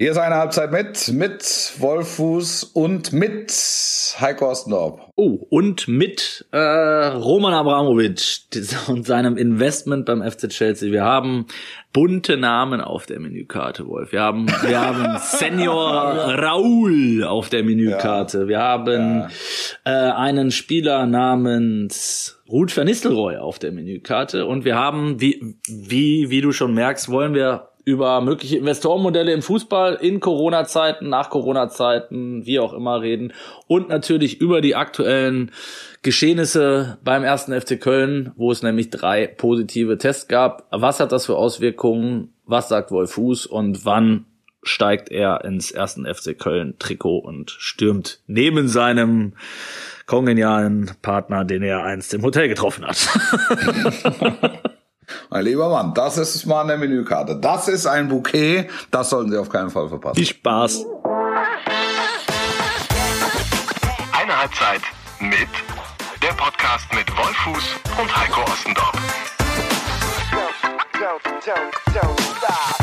Hier ist eine Halbzeit mit, mit Wolfuß und mit Heiko Ostendorp. Oh, und mit äh, Roman Abramowitsch und seinem Investment beim FC Chelsea. Wir haben bunte Namen auf der Menükarte, Wolf. Wir haben, wir haben Senior Raul auf der Menükarte. Wir haben ja. äh, einen Spieler namens Ruth van Nistelrooy auf der Menükarte. Und wir haben, wie, wie, wie du schon merkst, wollen wir über mögliche Investorenmodelle im Fußball in Corona-Zeiten, nach Corona-Zeiten, wie auch immer reden und natürlich über die aktuellen Geschehnisse beim ersten FC Köln, wo es nämlich drei positive Tests gab. Was hat das für Auswirkungen? Was sagt Wolf Fuß und wann steigt er ins ersten FC Köln Trikot und stürmt neben seinem kongenialen Partner, den er einst im Hotel getroffen hat. Mein lieber Mann, das ist mal eine Menükarte. Das ist ein Bouquet, das sollten Sie auf keinen Fall verpassen. Viel Spaß. Eine Halbzeit mit der Podcast mit Wolfuß und Heiko Ostendorf. Don't, don't, don't,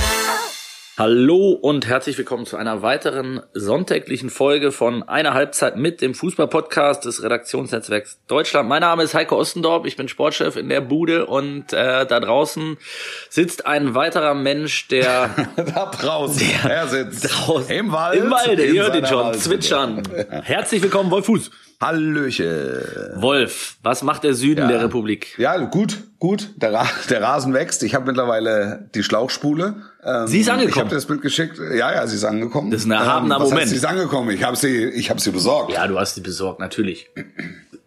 Hallo und herzlich willkommen zu einer weiteren sonntäglichen Folge von einer Halbzeit mit dem Fußball-Podcast des Redaktionsnetzwerks Deutschland. Mein Name ist Heiko Ostendorp, ich bin Sportchef in der Bude und äh, da draußen sitzt ein weiterer Mensch, der da draußen, der er sitzt draußen im Wald, im Walde, ihr hört ihn schon, Wald. zwitschern. Herzlich willkommen, Wolf Fuß. Hallöchen. Wolf, was macht der Süden ja. der Republik? Ja, gut, gut. Der, Ra der Rasen wächst. Ich habe mittlerweile die Schlauchspule. Ähm, sie ist angekommen. Ich habe das Bild geschickt. Ja, ja, sie ist angekommen. Das ist ein erhabener ähm, Moment. Heißt, sie ist angekommen. Ich habe sie, ich habe sie besorgt. Ja, du hast sie besorgt, natürlich.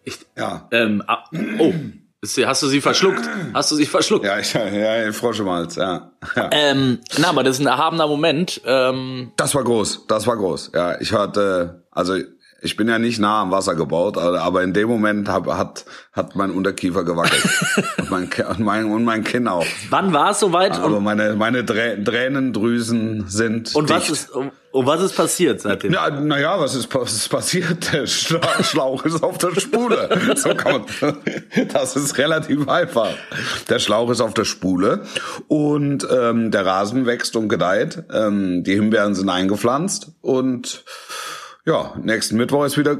Ich, ja. Ähm, ah, oh. Hast du sie verschluckt? Hast du sie verschluckt? Ja, ich, ja, Froschemalz, ja. ja. Ähm, na, aber das ist ein erhabener Moment. Ähm, das war groß, das war groß. Ja, ich hatte, also ich bin ja nicht nah am Wasser gebaut, aber in dem Moment hab, hat, hat mein Unterkiefer gewackelt. und, mein, und, mein, und mein Kinn auch. Wann war es soweit? Aber meine, meine Tränendrüsen sind. Und dicht. was ist, und was ist passiert seitdem? Ja, naja, was ist, was ist passiert? Der Schlauch ist auf der Spule. So kann man, das ist relativ einfach. Der Schlauch ist auf der Spule und ähm, der Rasen wächst und gedeiht. Ähm, die Himbeeren sind eingepflanzt und ja, nächsten Mittwoch ist wieder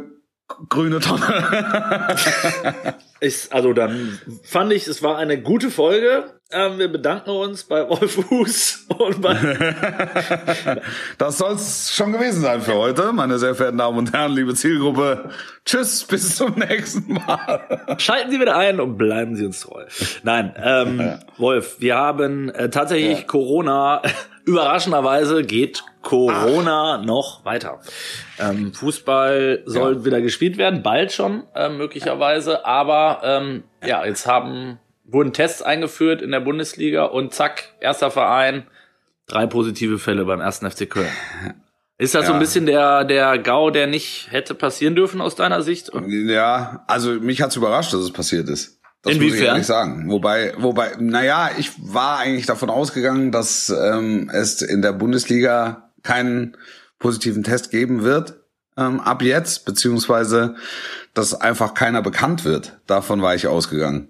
grüne Tonne. ist, also dann fand ich, es war eine gute Folge. Ähm, wir bedanken uns bei Wolf Fuß und bei Das soll's schon gewesen sein für heute, meine sehr verehrten Damen und Herren, liebe Zielgruppe. Tschüss, bis zum nächsten Mal. Schalten Sie wieder ein und bleiben Sie uns treu. Nein, ähm, Wolf, wir haben äh, tatsächlich ja. Corona Überraschenderweise geht Corona Ach. noch weiter. Ähm, Fußball soll ja. wieder gespielt werden, bald schon äh, möglicherweise, aber ähm, ja, jetzt haben wurden Tests eingeführt in der Bundesliga und zack, erster Verein, drei positive Fälle beim ersten FC Köln. Ist das ja. so ein bisschen der, der GAU, der nicht hätte passieren dürfen aus deiner Sicht? Ja, also mich hat's überrascht, dass es passiert ist. Das Inwiefern? muss ich ehrlich sagen. Wobei, wobei, naja, ich war eigentlich davon ausgegangen, dass ähm, es in der Bundesliga keinen positiven Test geben wird ähm, ab jetzt, beziehungsweise dass einfach keiner bekannt wird. Davon war ich ausgegangen.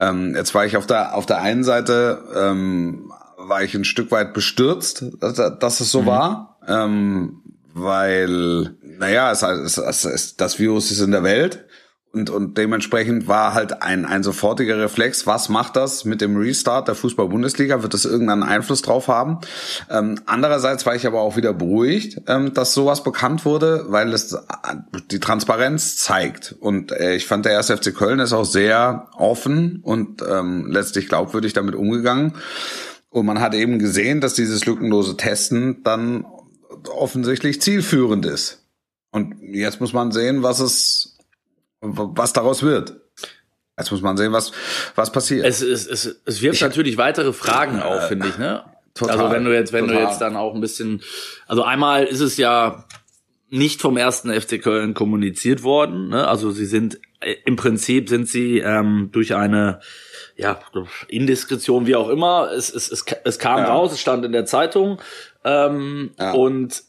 Ähm, jetzt war ich auf der auf der einen Seite ähm, war ich ein Stück weit bestürzt, dass, dass es so mhm. war, ähm, weil naja, es, es, es, es, das Virus ist in der Welt und, und dementsprechend war halt ein, ein sofortiger Reflex, was macht das mit dem Restart der Fußball-Bundesliga? Wird das irgendeinen Einfluss drauf haben? Ähm, andererseits war ich aber auch wieder beruhigt, ähm, dass sowas bekannt wurde, weil es äh, die Transparenz zeigt. Und äh, ich fand, der 1. FC Köln ist auch sehr offen und ähm, letztlich glaubwürdig damit umgegangen. Und man hat eben gesehen, dass dieses lückenlose Testen dann offensichtlich zielführend ist. Und jetzt muss man sehen, was es was daraus wird. Jetzt muss man sehen, was, was passiert. Es, es, es, es wirft ich, natürlich weitere Fragen auf, finde ich, ne? Total, also wenn du jetzt, wenn total. du jetzt dann auch ein bisschen, also einmal ist es ja nicht vom ersten FC Köln kommuniziert worden, ne? Also sie sind äh, im Prinzip sind sie ähm, durch eine ja Indiskretion wie auch immer, es, es, es, es kam ja. raus, es stand in der Zeitung ähm, ja. und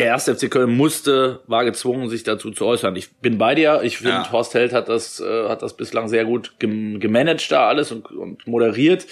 der erste FC Köln musste, war gezwungen, sich dazu zu äußern. Ich bin bei dir. Ich finde, Ja. Horst Held hat das, äh, hat das bislang sehr gut gem gemanagt da alles und, und moderiert.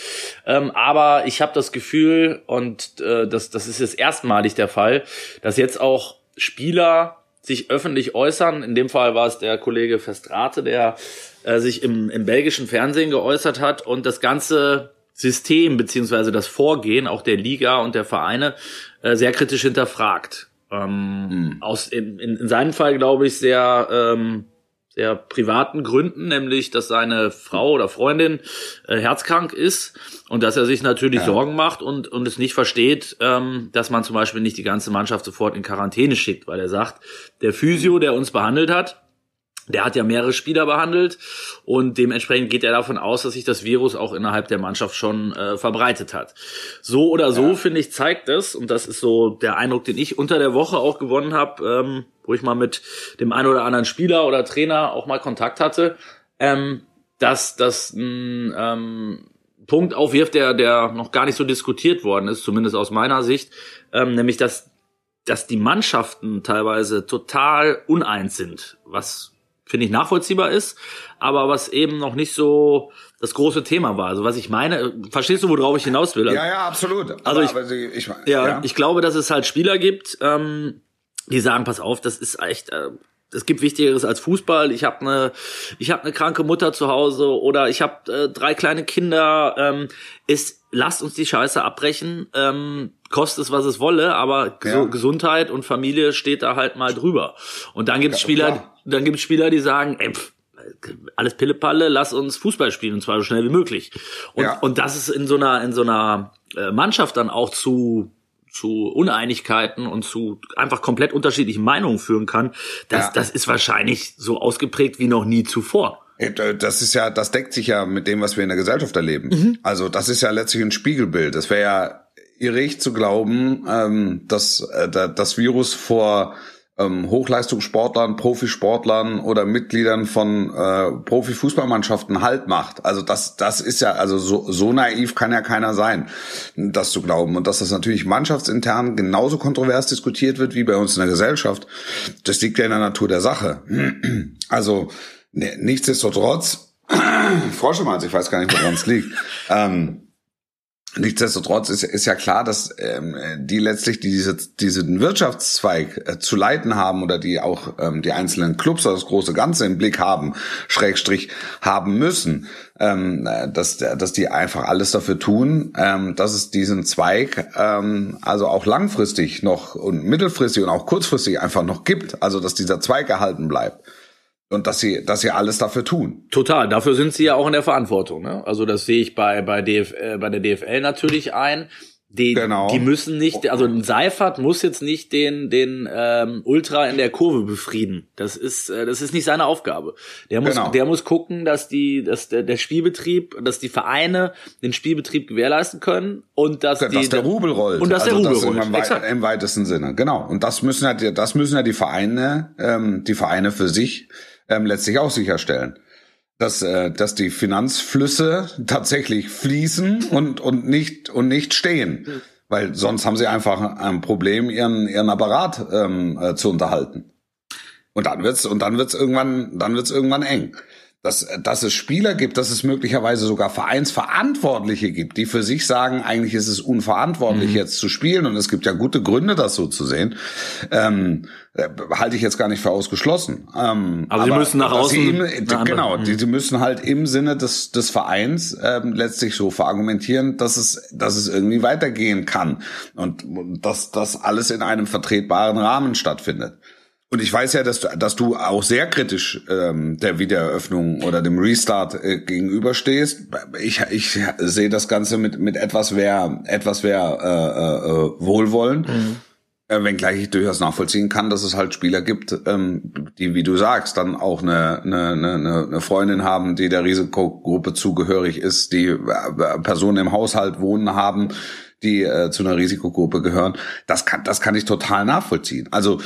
Ähm, aber ich habe das Gefühl, und äh, das, das ist jetzt erstmalig der Fall, dass jetzt auch Spieler sich öffentlich äußern. In dem Fall war es der Kollege Festrate, der äh, sich im, im belgischen Fernsehen geäußert hat und das ganze System beziehungsweise das Vorgehen auch der Liga und der Vereine äh, sehr kritisch hinterfragt. Ähm, Aus in, in, in seinem Fall glaube ich sehr ähm, sehr privaten Gründen, nämlich dass seine Frau oder Freundin äh, herzkrank ist und dass er sich natürlich Sorgen macht und und es nicht versteht, ähm, dass man zum Beispiel nicht die ganze Mannschaft sofort in Quarantäne schickt, weil er sagt, der Physio, der uns behandelt hat, der hat ja mehrere Spieler behandelt und dementsprechend geht er davon aus, dass sich das Virus auch innerhalb der Mannschaft schon äh, verbreitet hat. So oder so, finde ich, zeigt es, und das ist so der Eindruck, den ich unter der Woche auch gewonnen habe, ähm, wo ich mal mit dem einen oder anderen Spieler oder Trainer auch mal Kontakt hatte, ähm, dass das ein ähm, Punkt aufwirft, der, der noch gar nicht so diskutiert worden ist, zumindest aus meiner Sicht, ähm, nämlich dass dass die Mannschaften teilweise total uneins sind, was finde ich nachvollziehbar ist, aber was eben noch nicht so das große Thema war. Also was ich meine, verstehst du, worauf ich hinaus will? Ja, ja, absolut. Also Aber- ich- aber sie- ich, mein- Ja, ich glaube, dass es halt Spieler gibt, ähm, die sagen, pass auf, das ist echt, äh, es gibt Wichtigeres als Fußball. Ich habe eine, ich habe eine kranke Mutter zu Hause oder ich habe äh, drei kleine Kinder. Ähm, ist, lasst uns die Scheiße abbrechen, ähm, kostet es was es wolle, aber Ja. Gesundheit und Familie steht da halt mal drüber. Und dann gibt's Ja, Spieler, klar. dann gibt's Spieler, die sagen, ey, pff, alles Pillepalle, lass uns Fußball spielen und zwar so schnell wie möglich. Und, Ja. und dass es in so einer, in so einer äh, Mannschaft dann auch zu zu Uneinigkeiten und zu einfach komplett unterschiedlichen Meinungen führen kann, das, Ja. das ist wahrscheinlich so ausgeprägt wie noch nie zuvor. Äh, Das ist ja, das deckt sich ja mit dem, was wir in der Gesellschaft erleben. Mhm. Also das ist ja letztlich ein Spiegelbild. Es wäre ja irrig zu glauben, ähm, dass äh, da- das Virus vor ähm, Hochleistungssportlern, Profisportlern oder Mitgliedern von äh, Profifußballmannschaften Halt macht. Also das, das ist ja, also so, so naiv kann ja keiner sein, das zu glauben. Und dass das natürlich mannschaftsintern genauso kontrovers diskutiert wird wie bei uns in der Gesellschaft, das liegt ja in der Natur der Sache. Also ne, nichtsdestotrotz, mal, ich weiß gar nicht, woran es liegt. Ähm, Nichtsdestotrotz ist, ist ja klar, dass ähm, die letztlich diese, diesen Wirtschaftszweig äh, zu leiten haben oder die auch ähm, die einzelnen Clubs oder das große Ganze im Blick haben, Schrägstrich haben müssen, ähm, äh, dass, dass die einfach alles dafür tun, ähm, dass es diesen Zweig ähm, also auch langfristig noch und mittelfristig und auch kurzfristig einfach noch gibt, also dass dieser Zweig erhalten bleibt und dass sie, dass sie alles dafür tun. Total, dafür sind sie ja auch in der Verantwortung. Ne? Also das sehe ich bei bei, DF, äh, bei der DFL natürlich ein. Die, Genau. die müssen nicht, also ein Seifert muss jetzt nicht den den ähm, Ultra in der Kurve befrieden. Das ist äh, das ist nicht seine Aufgabe. Der muss Genau. der muss gucken, dass die dass der, der Spielbetrieb, dass die Vereine den Spielbetrieb gewährleisten können und dass die dass der Rubel rollt. und dass der Also Rubel im, rollt. wei- Exakt. Im weitesten Sinne, genau. Und das müssen ja, die- das müssen ja die Vereine, ähm, die Vereine für sich ähm, letztlich auch sicherstellen. Dass, äh, dass die Finanzflüsse tatsächlich fließen und, und nicht, und nicht stehen. Weil sonst haben sie einfach ein Problem, ihren, ihren Apparat ähm, äh, zu unterhalten. Und dann wird's, und dann wird's irgendwann, dann wird's irgendwann eng. Dass, dass es Spieler gibt, dass es möglicherweise sogar Vereinsverantwortliche gibt, die für sich sagen, eigentlich ist es unverantwortlich, jetzt zu spielen. Und es gibt ja gute Gründe, das so zu sehen. Ähm, äh, halte ich jetzt gar nicht für ausgeschlossen. Ähm, Aber sie müssen nach außen Im, genau, die, die müssen halt im Sinne des, des Vereins ähm, letztlich so verargumentieren, dass es, dass es irgendwie weitergehen kann. Und, und dass das alles in einem vertretbaren Rahmen stattfindet. Und ich weiß ja, dass du, dass du auch sehr kritisch ähm, der Wiedereröffnung oder dem Restart äh, gegenüberstehst. Ich, ich sehe das Ganze mit, mit etwas mehr, etwas mehr äh, äh, Wohlwollen. Äh, wenngleich ich durchaus nachvollziehen kann, dass es halt Spieler gibt, ähm, die, wie du sagst, dann auch eine, eine, eine, eine Freundin haben, die der Risikogruppe zugehörig ist, die äh, Personen im Haushalt wohnen haben, die äh, zu einer Risikogruppe gehören. Das kann, das kann ich total nachvollziehen. Also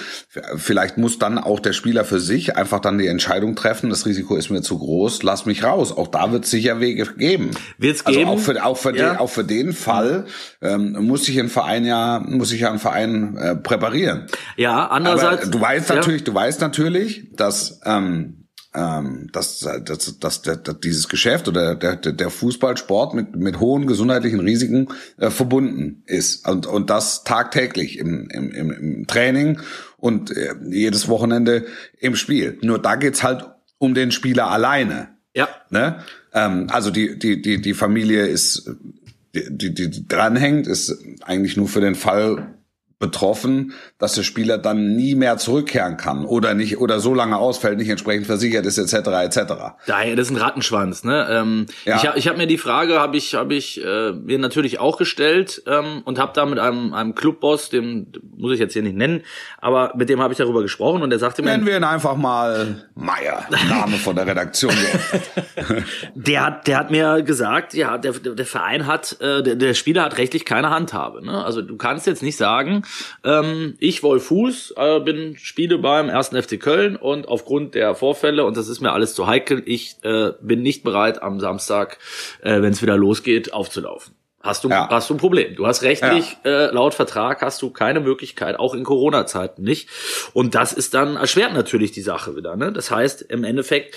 vielleicht muss dann auch der Spieler für sich einfach dann die Entscheidung treffen, das Risiko ist mir zu groß, lass mich raus. Auch da wird es sicher Wege geben. Wird's also geben? auch für, auch für, Ja. den, auch für den Fall ähm, muss sich ein Verein ja, muss sich ja ein Verein äh, präparieren. Ja, Aber andererseits. du weißt ja. natürlich, du weißt natürlich, dass ähm, ähm, dass, dass, dass, dass, dieses Geschäft oder der, der, Fußballsport mit, mit hohen gesundheitlichen Risiken äh, verbunden ist und, und das tagtäglich im, im, im, im Training und äh, jedes Wochenende im Spiel. Nur da geht's halt um den Spieler alleine. Ja. Ne? Ähm, also die, die, die, die Familie ist, die, die, die dranhängt, ist eigentlich nur für den Fall betroffen, dass der Spieler dann nie mehr zurückkehren kann oder nicht oder so lange ausfällt, nicht entsprechend versichert ist etc. etc. Daher, das ist ein Rattenschwanz, ne? Ähm, Ja. Ich habe ich hab mir die Frage, habe ich, hab ich äh, mir natürlich auch gestellt ähm, und habe da mit einem, einem Clubboss, dem muss ich jetzt hier nicht nennen, aber mit dem habe ich darüber gesprochen und der sagte mir, Nennen wir ihn einfach mal Meier, Name von der Redaktion. der hat, der hat mir gesagt, ja, der, der Verein hat, äh, der, der Spieler hat rechtlich keine Handhabe. Ne? Also du kannst jetzt nicht sagen, ähm, ich Wolf Fuß äh, bin spiele beim ersten FC Köln und aufgrund der Vorfälle und das ist mir alles zu heikel, ich äh, bin nicht bereit am Samstag, äh, wenn es wieder losgeht, aufzulaufen. Hast du, Ja. hast du ein Problem. Du hast rechtlich, äh, laut Vertrag hast du keine Möglichkeit, auch in Corona-Zeiten nicht. Und das ist dann, erschwert natürlich die Sache wieder. Ne? Das heißt, im Endeffekt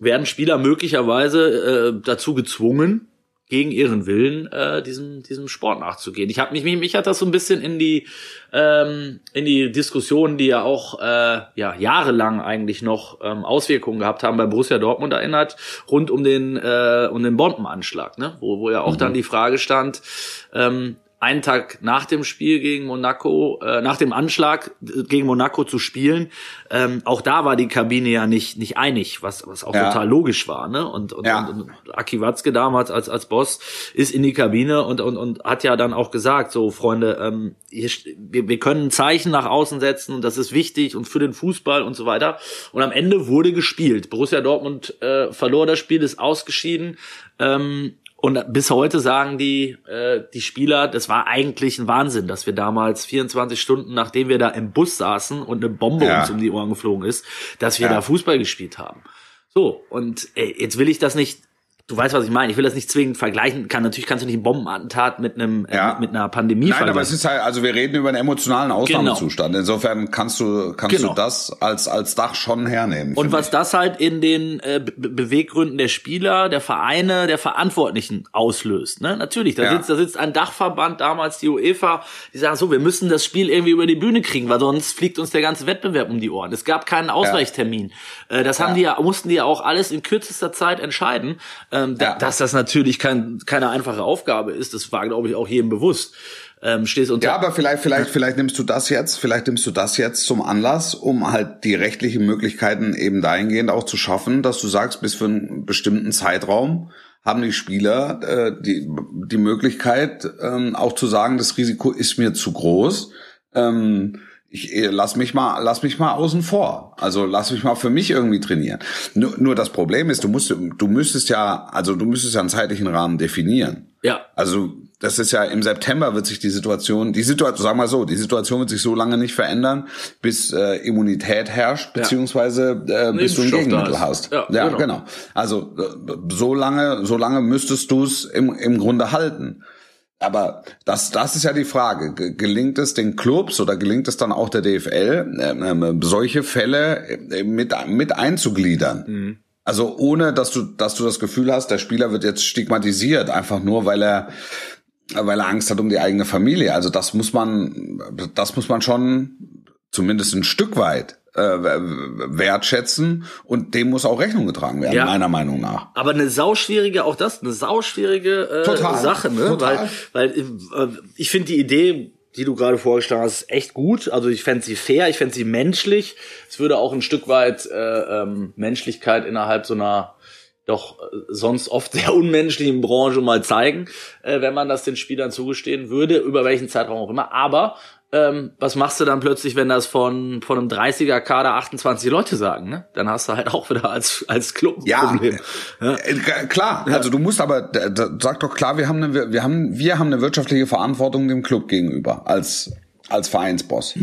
werden Spieler möglicherweise äh, dazu gezwungen, gegen ihren Willen äh, diesem diesem Sport nachzugehen. Ich habe mich, mich mich hat das so ein bisschen in die ähm, in die Diskussionen, die ja auch äh, ja jahrelang eigentlich noch ähm, Auswirkungen gehabt haben bei Borussia Dortmund erinnert, rund um den äh, um den Bombenanschlag, ne, wo wo ja auch dann die Frage stand. Ähm, einen Tag nach dem Spiel gegen Monaco, äh, nach dem Anschlag äh, gegen Monaco zu spielen, ähm, auch da war die Kabine ja nicht nicht einig, was was auch Ja. total logisch war, ne? Und und, Ja. und, und Aki Watzke damals als als Boss ist in die Kabine und und und hat ja dann auch gesagt, so Freunde, ähm, hier, wir, wir können ein Zeichen nach außen setzen und das ist wichtig und für den Fußball und so weiter. Und am Ende wurde gespielt. Borussia Dortmund äh, verlor das Spiel, ist ausgeschieden. Ähm, und bis heute sagen die, äh, die Spieler, das war eigentlich ein Wahnsinn, dass wir damals 24 Stunden, nachdem wir da im Bus saßen und eine Bombe Ja. uns um die Ohren geflogen ist, dass wir Ja. da Fußball gespielt haben. So, und ey, jetzt will ich das nicht, du weißt, was ich meine, ich will das nicht zwingend vergleichen. Kann, natürlich kannst du nicht ein Bombenattentat mit einem äh, Ja. mit, mit einer Pandemie Nein, aber es vergleichen. ist halt, also wir reden über einen emotionalen Ausnahmezustand. Insofern kannst du, kannst Genau. du das als, als Dach schon hernehmen. Und was ich. das halt in den äh, Be Beweggründen der Spieler, der Vereine, der Verantwortlichen auslöst. Ne? Natürlich, da, Ja. sitzt, da sitzt ein Dachverband, damals die UEFA, die sagen so, wir müssen das Spiel irgendwie über die Bühne kriegen, weil sonst fliegt uns der ganze Wettbewerb um die Ohren. Es gab keinen Ausweichtermin. Äh, das haben Ja. die ja, mussten die ja auch alles in kürzester Zeit entscheiden. Ähm, Ja. Dass das natürlich kein, keine einfache Aufgabe ist, das war, glaube ich, auch jedem bewusst. Ähm, stehst unter Ja, aber vielleicht, vielleicht, vielleicht nimmst du das jetzt, vielleicht nimmst du das jetzt zum Anlass, um halt die rechtlichen Möglichkeiten eben dahingehend auch zu schaffen, dass du sagst, bis für einen bestimmten Zeitraum haben die Spieler äh, die, die Möglichkeit, ähm, auch zu sagen, das Risiko ist mir zu groß. Ähm, ich äh, lass mich mal, lass mich mal außen vor. Also lass mich mal für mich irgendwie trainieren. Nur, nur das Problem ist, du musst, du müsstest ja, also du müsstest ja einen zeitlichen Rahmen definieren. ja, Also das ist ja im September wird sich die Situation, die Situation, sagen wir so, die Situation wird sich so lange nicht verändern, bis äh, Immunität herrscht, beziehungsweise äh, bis du ein Gegenmittel hast. Ja, Ja, genau. genau. Also äh, so lange, so lange müsstest du es im, im Grunde halten. Aber das, das ist ja die Frage. Ge- Gelingt es den Clubs oder gelingt es dann auch der DFL, ähm, ähm, solche Fälle äh, mit, mit einzugliedern? Mhm. Also ohne, dass du, dass du das Gefühl hast, der Spieler wird jetzt stigmatisiert, einfach nur, weil er, weil er Angst hat um die eigene Familie. Also das muss man, das muss man schon zumindest ein Stück weit äh, wertschätzen und dem muss auch Rechnung getragen werden, Ja. meiner Meinung nach. Aber eine sauschwierige, auch das, eine sauschwierige äh, Total, Sache, ne? total. Weil, weil äh, ich finde die Idee, die du gerade vorgeschlagen hast, echt gut. Also ich fände sie fair, ich fände sie menschlich. Es würde auch ein Stück weit äh, ähm, Menschlichkeit innerhalb so einer doch äh, sonst oft sehr unmenschlichen Branche mal zeigen, äh, wenn man das den Spielern zugestehen würde, über welchen Zeitraum auch immer. Aber ähm, was machst du dann plötzlich, wenn das von, von einem 30er Kader 28 Leute sagen, ne? Dann hast du halt auch wieder als, als Club ein Ja, Problem. Ja. Äh, klar. Also du musst aber, sag doch klar, wir haben eine, wir haben, wir haben eine wirtschaftliche Verantwortung dem Club gegenüber als als Vereinsboss.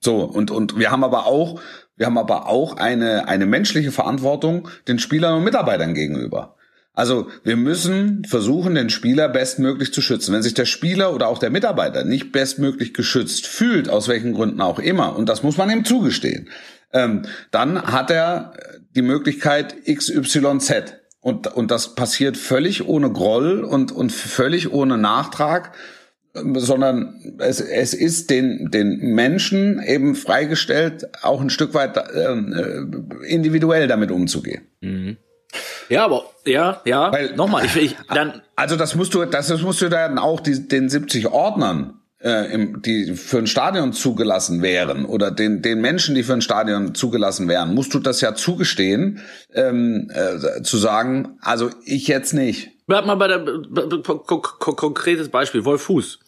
So und und wir haben aber auch, wir haben aber auch eine eine menschliche Verantwortung den Spielern und Mitarbeitern gegenüber. Also wir müssen versuchen, den Spieler bestmöglich zu schützen. Wenn sich der Spieler oder auch der Mitarbeiter nicht bestmöglich geschützt fühlt, aus welchen Gründen auch immer, und das muss man ihm zugestehen, ähm, dann hat er die Möglichkeit XYZ. Und, und das passiert völlig ohne Groll und, und völlig ohne Nachtrag, ähm, sondern es, es ist den, den Menschen eben freigestellt, auch ein Stück weit ähm, äh, individuell damit umzugehen. Ja, aber ja, ja. Weil- Nochmal, ich, ich dann Also das musst du, das, das musst du dann auch die, den 70 Ordnern, äh, im, die für ein Stadion zugelassen wären oder den, den Menschen, die für ein Stadion zugelassen wären, musst du das ja zugestehen, ähm, äh, zu sagen, also ich jetzt nicht. bleib mal bei der b- b- konkretes Beispiel, Wolf Fuß.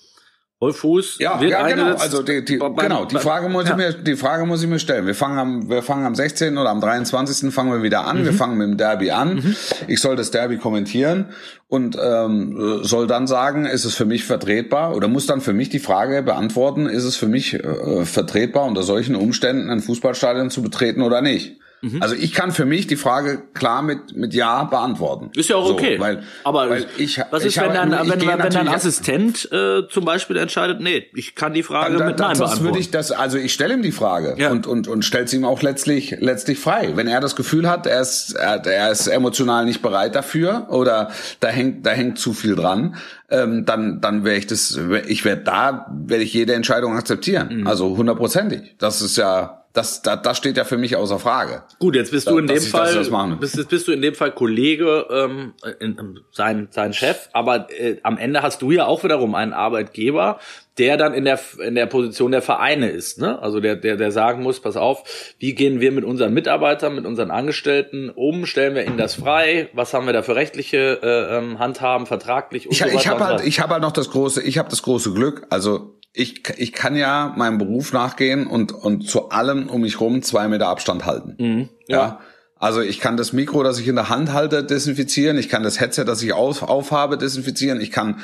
Wolf Fuß Ja, wird ja genau. Also die, die, beim- genau, die Frage muss ja. ich mir, die Frage muss ich mir stellen. Wir fangen am, wir fangen am 16. oder am 23. fangen wir wieder an. Mhm. Wir fangen mit dem Derby an. Ich soll das Derby kommentieren und ähm, soll dann sagen, ist es für mich vertretbar oder muss dann für mich die Frage beantworten, ist es für mich äh, vertretbar unter solchen Umständen ein Fußballstadion zu betreten oder nicht? Mhm. Also ich kann für mich die Frage klar mit mit ja beantworten. Ist ja auch So, okay. weil, aber weil ich, was ist, ich wenn dein, ich wenn, wenn dein Assistent äh, zum Beispiel entscheidet, nee, ich kann die Frage Da- mit da- Nein das beantworten. würde ich das, also ich stelle ihm die Frage Ja. und und und stell's ihm auch letztlich letztlich frei. Wenn er das Gefühl hat, er ist er, er ist emotional nicht bereit dafür oder da hängt da hängt zu viel dran, ähm, dann dann wäre ich das, ich werde da werde ich jede Entscheidung akzeptieren. Mhm. Also hundertprozentig. Das ist ja das, das das steht ja für mich außer Frage. Gut, jetzt bist du in dem das- Fall, das bist, jetzt bist du in dem Fall Kollege, ähm, in, in, sein, sein Chef, aber äh, am Ende hast du ja auch wiederum einen Arbeitgeber, der dann in der in der Position der Vereine ist, ne? Also der der der sagen muss, pass auf, wie gehen wir mit unseren Mitarbeitern, mit unseren Angestellten um, stellen wir ihnen das frei, was haben wir da für rechtliche äh, ähm, Handhaben, vertraglich und Ich, so weiter ich habe halt, ich habe halt noch das große, ich habe das große Glück. Also ich, ich kann ja meinem Beruf nachgehen und und zu allem um mich rum zwei Meter Abstand halten. Mhm. Ja. Also ich kann das Mikro, das ich in der Hand halte, desinfizieren. Ich kann das Headset, das ich auf, aufhabe, desinfizieren. Ich kann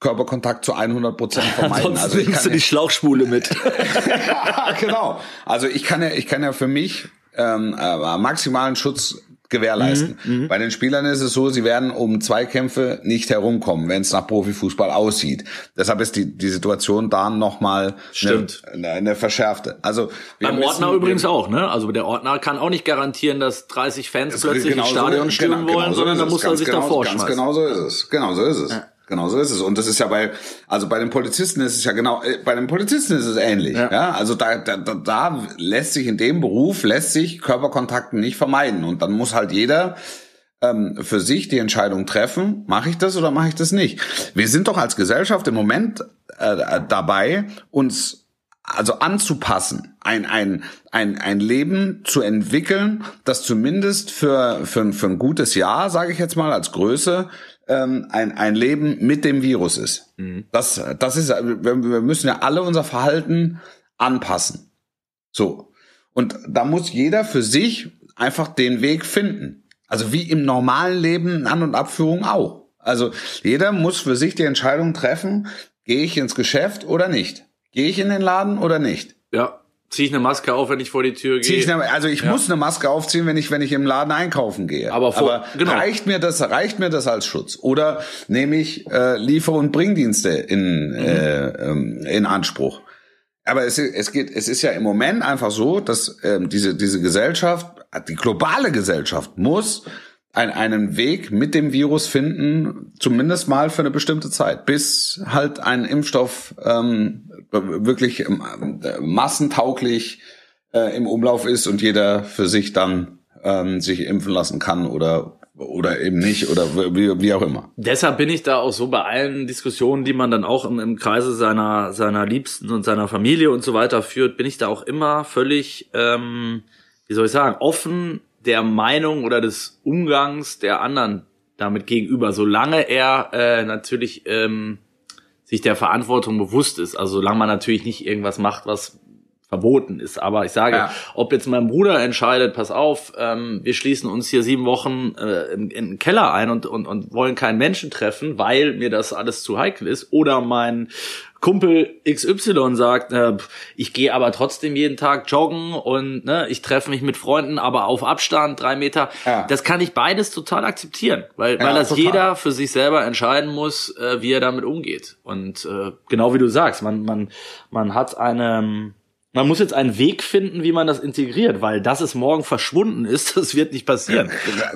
Körperkontakt zu 100 Prozent vermeiden. Ansonsten Also ich kann du die Schlauchspule mit. ja, genau. Also ich kann ja, ich kann ja für mich ähm, äh, maximalen Schutz gewährleisten. Mhm, Bei den Spielern ist es so, sie werden um Zweikämpfe nicht herumkommen, wenn es nach Profifußball aussieht. Deshalb ist die, die Situation da nochmal. Eine, eine verschärfte. Also Beim müssen- Ordner übrigens auch, ne? Also der Ordner kann auch nicht garantieren, dass 30 Fans plötzlich genau ins so- Stadion stürmen genau- wollen, genau so sondern da muss er Ganz sich genau, davor Ganz schmeißen. genau so ist es. Genau so ist es. Genau so ist es. Und das ist ja bei, also bei den Polizisten ist es ja genau, äh, bei den Polizisten ist es ähnlich. Ja. Ja, also da, da, da, da lässt sich in dem Beruf, lässt sich Körperkontakten nicht vermeiden. Und dann muss halt jeder ähm, für sich die Entscheidung treffen, mache ich das oder mache ich das nicht. Wir sind doch als Gesellschaft im Moment äh, dabei, uns also anzupassen, ein, ein, ein, ein Leben zu entwickeln, das zumindest für, für, für ein gutes Jahr, sage ich jetzt mal, als Größe, ähm, ein, ein Leben mit dem Virus ist. Das, das ist, wir, wir müssen ja alle unser Verhalten anpassen. So. Und da muss jeder für sich einfach den Weg finden. Also wie im normalen Leben An- und Abführung auch. Also jeder muss für sich die Entscheidung treffen, gehe ich ins Geschäft oder nicht? Gehe ich in den Laden oder nicht? Ja, zieh ich eine Maske auf, wenn ich vor die Tür gehe. ich eine, also ich muss eine Maske aufziehen, wenn ich wenn ich im Laden einkaufen gehe. Aber vor- genau. reicht mir das reicht mir das als Schutz? Oder nehme ich äh, Liefer- und Bringdienste in äh, ähm, in Anspruch? Aber es, es geht, es ist ja im Moment einfach so, dass ähm, diese diese Gesellschaft, die globale Gesellschaft muss ein, einen Weg mit dem Virus finden, zumindest mal für eine bestimmte Zeit, bis halt ein Impfstoff ähm, wirklich ähm, äh, massentauglich äh, im Umlauf ist und jeder für sich dann ähm, sich impfen lassen kann oder oder eben nicht oder wie, wie auch immer. Deshalb bin ich da auch so bei allen Diskussionen, die man dann auch im, im Kreise seiner seiner Liebsten und seiner Familie und so weiter führt, bin ich da auch immer völlig, ähm, wie soll ich sagen, offen der Meinung oder des Umgangs der anderen damit gegenüber, solange er äh, natürlich ähm, sich der Verantwortung bewusst ist. Also solange man natürlich nicht irgendwas macht, was verboten ist. Aber ich sage, ja. ob jetzt mein Bruder entscheidet, pass auf, ähm, wir schließen uns hier sieben Wochen äh, in, in den Keller ein und, und, und wollen keinen Menschen treffen, weil mir das alles zu heikel ist, oder mein Kumpel XY sagt, äh, ich gehe aber trotzdem jeden Tag joggen und ne, ich treffe mich mit Freunden, aber auf Abstand, drei Meter. Ja. Das kann ich beides total akzeptieren, weil, ja, weil das total. jeder für sich selber entscheiden muss, äh, wie er damit umgeht. Und äh, genau wie du sagst, man, man, man hat eine man muss jetzt einen Weg finden, wie man das integriert, weil dass es morgen verschwunden ist, das wird nicht passieren.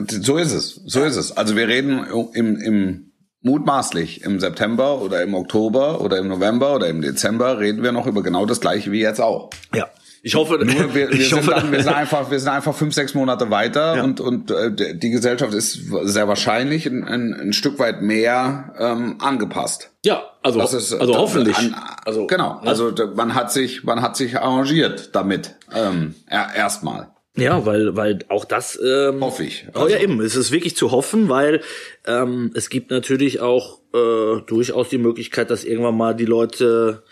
So ist es, so ist es. Also wir reden im, im mutmaßlich im September oder im Oktober oder im November oder im Dezember reden wir noch über genau das gleiche wie jetzt auch. Ja. Ich hoffe, Nur wir, wir, ich sind hoffe, dann, wir sind einfach, wir sind einfach fünf, sechs Monate weiter ja. und und äh, die Gesellschaft ist sehr wahrscheinlich ein, ein, ein Stück weit mehr ähm, angepasst. Ja, also ist, also hoffentlich. An, also genau, ne? also man hat sich man hat sich arrangiert damit ähm, erstmal. Ja, weil, weil auch das ähm, hoffe ich. Also. Oh ja, also eben. Es ist wirklich zu hoffen, weil ähm, es gibt natürlich auch äh, durchaus die Möglichkeit, dass irgendwann mal die Leute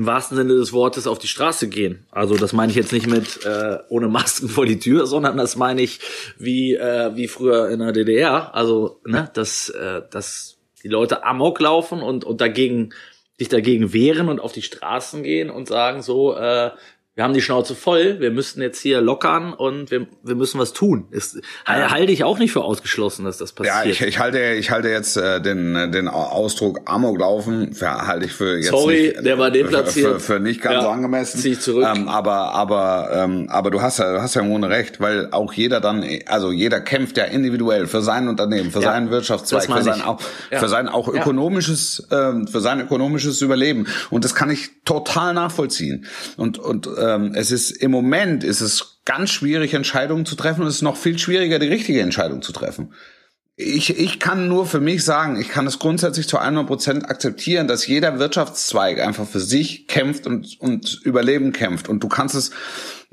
im wahrsten Sinne des Wortes auf die Straße gehen. Also das meine ich jetzt nicht mit äh, ohne Masken vor die Tür, sondern das meine ich wie äh, wie früher in der DDR. Also ne, dass äh, dass die Leute amok laufen und und dagegen sich dagegen wehren und auf die Straßen gehen und sagen so äh, wir haben die Schnauze voll, wir müssten jetzt hier lockern und wir, wir müssen was tun. Ist, ja. Halte ich auch nicht für ausgeschlossen, dass das passiert. Ja, ich, ich halte, ich halte jetzt äh, den, den Ausdruck Amoklaufen für, halte ich für jetzt Sorry, nicht, der war deplatziert. Für, für, für nicht ganz ja, so angemessen. Zieh ich zurück. Ähm, aber, aber, ähm, aber du hast ja, du hast ja im Grunde recht, weil auch jeder dann, also jeder kämpft ja individuell für sein Unternehmen, für ja, seinen Wirtschaftszweig, für sein auch, für sein auch ökonomisches, ähm, für sein ökonomisches Überleben. Und das kann ich total nachvollziehen. Und, und äh, ähm, es ist im Moment ist es ganz schwierig, Entscheidungen zu treffen und es ist noch viel schwieriger, die richtige Entscheidung zu treffen. Ich, ich kann nur für mich sagen, ich kann es grundsätzlich zu 100 Prozent akzeptieren, dass jeder Wirtschaftszweig einfach für sich kämpft und, und Überleben kämpft. Und du kannst es,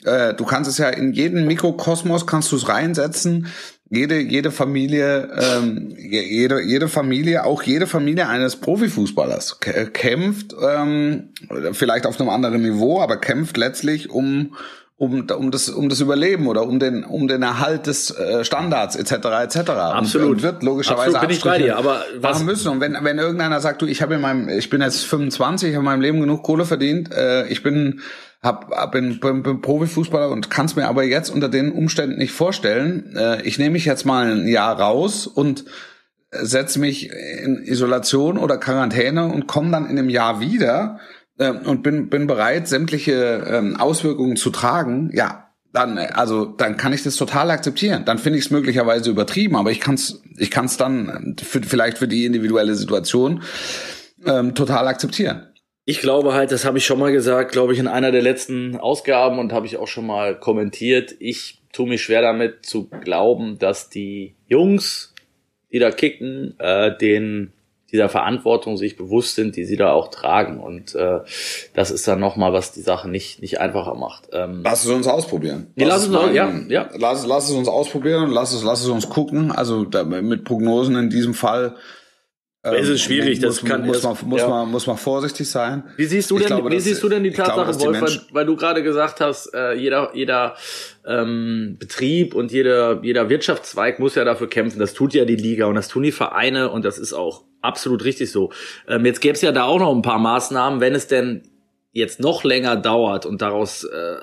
äh, du kannst es ja in jeden Mikrokosmos kannst du es reinsetzen jede jede Familie ähm, jede jede Familie auch jede Familie eines Profifußballers kämpft ähm, vielleicht auf einem anderen Niveau aber kämpft letztlich um um um das um das Überleben oder um den um den Erhalt des äh, Standards etc. etc. Absolut und, wird logischerweise Absolut bin ich bei dir, aber was müssen und wenn wenn irgendeiner sagt du ich habe in meinem ich bin jetzt 25 ich habe in meinem Leben genug Kohle verdient äh, ich bin hab, bin, bin, bin Profifußballer und kann es mir aber jetzt unter den Umständen nicht vorstellen. Äh, ich nehme mich jetzt mal ein Jahr raus und setze mich in Isolation oder Quarantäne und komme dann in einem Jahr wieder äh, und bin, bin bereit, sämtliche äh, Auswirkungen zu tragen. Ja, dann, also dann kann ich das total akzeptieren. Dann finde ich es möglicherweise übertrieben, aber ich kann es ich kann's dann für, vielleicht für die individuelle Situation ähm, total akzeptieren. Ich glaube halt, das habe ich schon mal gesagt, glaube ich, in einer der letzten Ausgaben und habe ich auch schon mal kommentiert. Ich tue mich schwer damit zu glauben, dass die Jungs, die da kicken, äh, den dieser Verantwortung sich bewusst sind, die sie da auch tragen. Und äh, das ist dann nochmal, was die Sache nicht, nicht einfacher macht. Ähm, lass es uns ausprobieren. Lass, lass es, mal, ja, ja. Lass, lass es uns ausprobieren und lass es, lass es uns gucken. Also da, mit Prognosen in diesem Fall ähm, es ist schwierig, das muss, kann muss man muss ja. man muss man vorsichtig sein. Wie siehst du denn glaube, wie siehst du denn die Tatsache, glaube, Wolf, weil, weil, du gerade gesagt hast, äh, jeder jeder ähm, Betrieb und jeder jeder Wirtschaftszweig muss ja dafür kämpfen. Das tut ja die Liga und das tun die Vereine und das ist auch absolut richtig so. Ähm, jetzt gäbe es ja da auch noch ein paar Maßnahmen, wenn es denn jetzt noch länger dauert und daraus äh,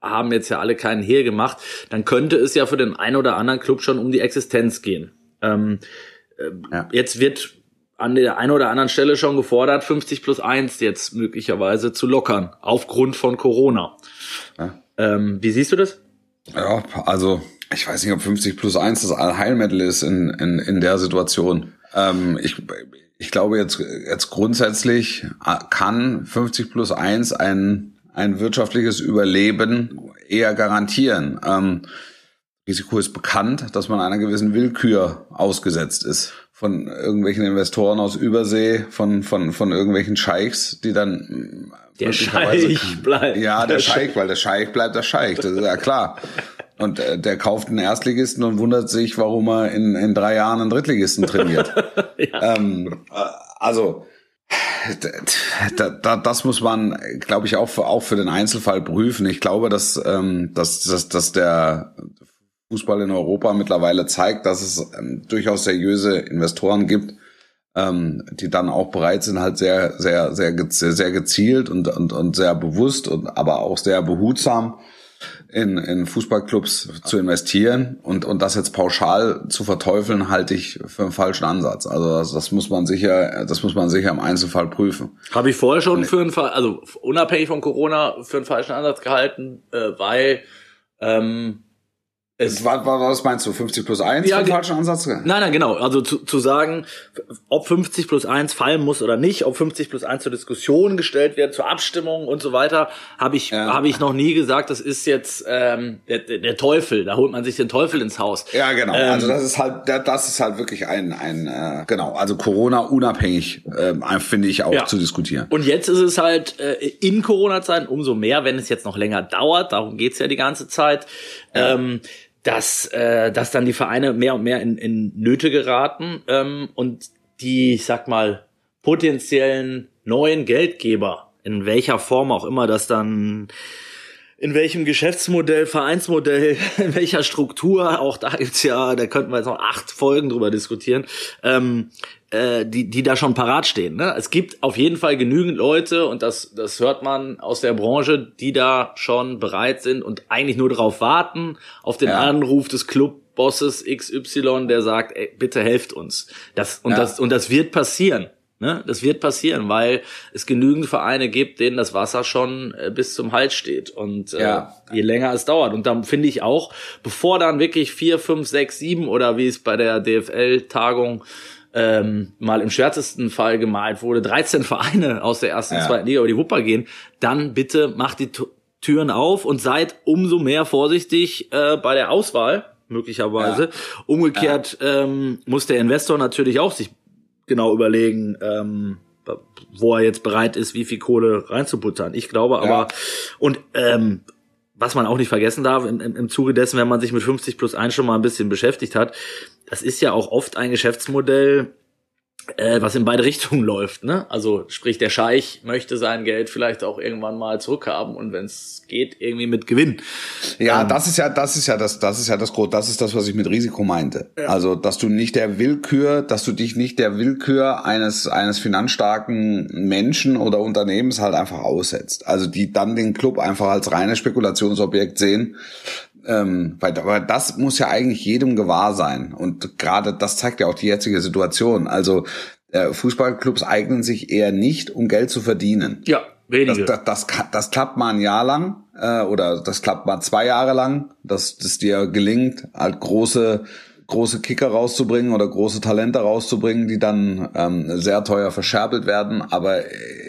haben jetzt ja alle keinen Hehl gemacht, dann könnte es ja für den einen oder anderen Club schon um die Existenz gehen. Ähm, äh, ja. Jetzt wird an der einen oder anderen Stelle schon gefordert, 50 plus 1 jetzt möglicherweise zu lockern, aufgrund von Corona. Ja. Ähm, wie siehst du das? Ja, also ich weiß nicht, ob 50 plus 1 das Allheilmittel ist in, in, in der Situation. Ähm, ich, ich glaube jetzt, jetzt grundsätzlich kann 50 plus 1 ein, ein wirtschaftliches Überleben eher garantieren. Ähm, Risiko ist bekannt, dass man einer gewissen Willkür ausgesetzt ist von irgendwelchen Investoren aus Übersee, von, von, von irgendwelchen Scheichs, die dann der Scheich bleibt. Ja, der, der Scheich, weil der Scheich bleibt der Scheich, das ist ja klar. Und äh, der kauft einen Erstligisten und wundert sich, warum er in, in drei Jahren einen Drittligisten trainiert. ja. ähm, äh, also Da, da, das muss man, glaube ich, auch für, auch für den Einzelfall prüfen. Ich glaube, dass, ähm, dass, dass, dass der Fußball in Europa mittlerweile zeigt, dass es ähm, durchaus seriöse Investoren gibt, ähm, die dann auch bereit sind, halt sehr, sehr, sehr, sehr gezielt und, und, und sehr bewusst und aber auch sehr behutsam in, in Fußballclubs zu investieren und, und das jetzt pauschal zu verteufeln, halte ich für einen falschen Ansatz. Also das, das muss man sicher, das muss man sicher im Einzelfall prüfen. Habe ich vorher schon für einen Fall, also unabhängig von Corona, für einen falschen Ansatz gehalten, äh, weil ähm, es war, war, was meinst du, 50 plus 1 ja, falschen Ansatz? Nein, nein, genau. Also zu, zu sagen, ob 50 plus 1 fallen muss oder nicht, ob 50 plus 1 zur Diskussion gestellt wird, zur Abstimmung und so weiter, habe ich, ja. habe ich noch nie gesagt, das ist jetzt ähm, der, der Teufel, da holt man sich den Teufel ins Haus. Ja, genau. Ähm, also das ist halt, das ist halt wirklich ein, ein äh, genau, also Corona unabhängig, äh, finde ich auch ja. zu diskutieren. Und jetzt ist es halt äh, in Corona-Zeiten umso mehr, wenn es jetzt noch länger dauert, darum geht's ja die ganze Zeit. Ja. Ähm, dass, äh, dass dann die Vereine mehr und mehr in, in Nöte geraten ähm, und die, ich sag mal, potenziellen neuen Geldgeber, in welcher Form auch immer das dann in welchem Geschäftsmodell, Vereinsmodell, in welcher Struktur, auch da gibt's ja, da könnten wir jetzt noch acht Folgen drüber diskutieren, ähm, äh, die, die da schon parat stehen. Ne? Es gibt auf jeden Fall genügend Leute, und das, das hört man aus der Branche, die da schon bereit sind und eigentlich nur darauf warten, auf den ja. Anruf des Clubbosses XY, der sagt, ey, bitte helft uns. Das, und, ja. das, und das wird passieren. Ne? Das wird passieren, weil es genügend Vereine gibt, denen das Wasser schon äh, bis zum Hals steht. Und äh, ja. je länger es dauert. Und dann finde ich auch, bevor dann wirklich vier, fünf, sechs, sieben oder wie es bei der DFL-Tagung ähm, mal im schwärzesten Fall gemalt wurde, 13 Vereine aus der ersten, ja. zweiten Liga über die Wupper gehen, dann bitte macht die Türen auf und seid umso mehr vorsichtig äh, bei der Auswahl möglicherweise. Ja. Umgekehrt ja. Ähm, muss der Investor natürlich auch sich genau überlegen, ähm, wo er jetzt bereit ist, wie viel Kohle reinzuputtern. Ich glaube aber, ja. und ähm, was man auch nicht vergessen darf, im, im, im Zuge dessen, wenn man sich mit 50 plus 1 schon mal ein bisschen beschäftigt hat, das ist ja auch oft ein Geschäftsmodell, äh, was in beide Richtungen läuft. Ne? Also sprich, der Scheich möchte sein Geld vielleicht auch irgendwann mal zurückhaben und wenn es geht, irgendwie mit Gewinn. Ja, ähm, das ist ja, das ist ja das, das ist ja das das ist das, was ich mit Risiko meinte. Ja. Also, dass du nicht der Willkür, dass du dich nicht der Willkür eines eines finanzstarken Menschen oder Unternehmens halt einfach aussetzt. Also die dann den Club einfach als reines Spekulationsobjekt sehen. Ähm, weil, aber das muss ja eigentlich jedem gewahr sein. Und gerade das zeigt ja auch die jetzige Situation. Also äh, Fußballclubs eignen sich eher nicht, um Geld zu verdienen. Ja, wenige. Das, das, das, das klappt mal ein Jahr lang äh, oder das klappt mal zwei Jahre lang, dass das dir gelingt, halt große große Kicker rauszubringen oder große Talente rauszubringen, die dann ähm, sehr teuer verscherbelt werden. Aber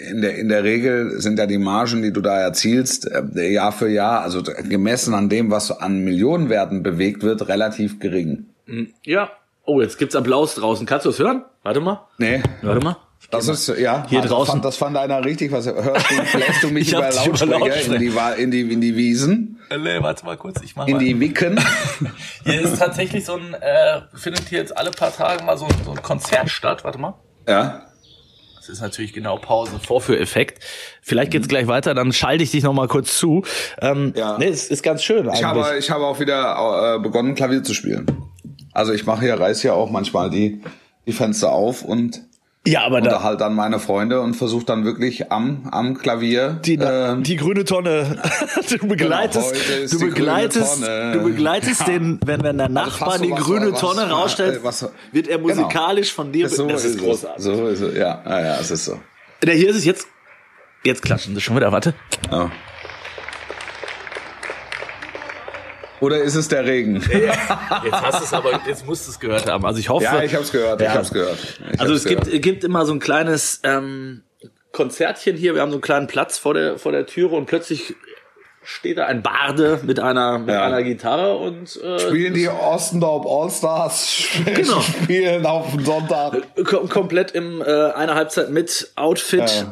in der, in der Regel sind ja die Margen, die du da erzielst, äh, Jahr für Jahr, also gemessen an dem, was an Millionenwerten bewegt wird, relativ gering. Hm, ja. Oh, jetzt gibt's Applaus draußen. Kannst du es hören? Warte mal. Nee. Warte mal. Das ist, ja, hier draußen. Das fand, das fand einer richtig. Was hörst du? Bläst du mich über Lautsprecher, über Lautsprecher, in die, in die, in die Wiesen? Äh, nee, warte mal kurz, ich mach In mal. die Wicken? hier ist tatsächlich so ein, äh, findet hier jetzt alle paar Tage mal so, so ein Konzert statt. Warte mal. Ja. Das ist natürlich genau Pause, Vorführeffekt. Vielleicht geht's gleich weiter, dann schalte ich dich noch mal kurz zu. Ähm, ja. Nee, es ist ganz schön eigentlich. Ich habe, ich habe auch wieder äh, begonnen, Klavier zu spielen. Also ich mache hier, reiß ja auch manchmal die, die Fenster auf und ja, aber da halt dann meine Freunde und versucht dann wirklich am am Klavier die, ähm, die grüne Tonne. du begleitest, genau, du begleitest, du begleitest den, wenn wenn der Nachbar die grüne was, Tonne was, rausstellt, was, wird er genau. musikalisch genau. von dir. So das ist, ist großartig. So ist es. Ja, ja, ja, es ist so. Der hier ist es jetzt. Jetzt klatschen sie schon wieder. Warte. Oh. Oder ist es der Regen? jetzt hast du es aber, jetzt musst du es gehört haben. Also ich hoffe. Ja, ich habe es gehört. Ja. Ich habe es gehört. Ich also es gibt, gehört. gibt immer so ein kleines ähm, Konzertchen hier. Wir haben so einen kleinen Platz vor der vor der Türe und plötzlich steht da ein Barde mit einer mit ja. einer Gitarre und äh, spielen die Ostendorp Allstars genau. spielen auf dem Sonntag Kom komplett im äh, einer Halbzeit mit Outfit ja.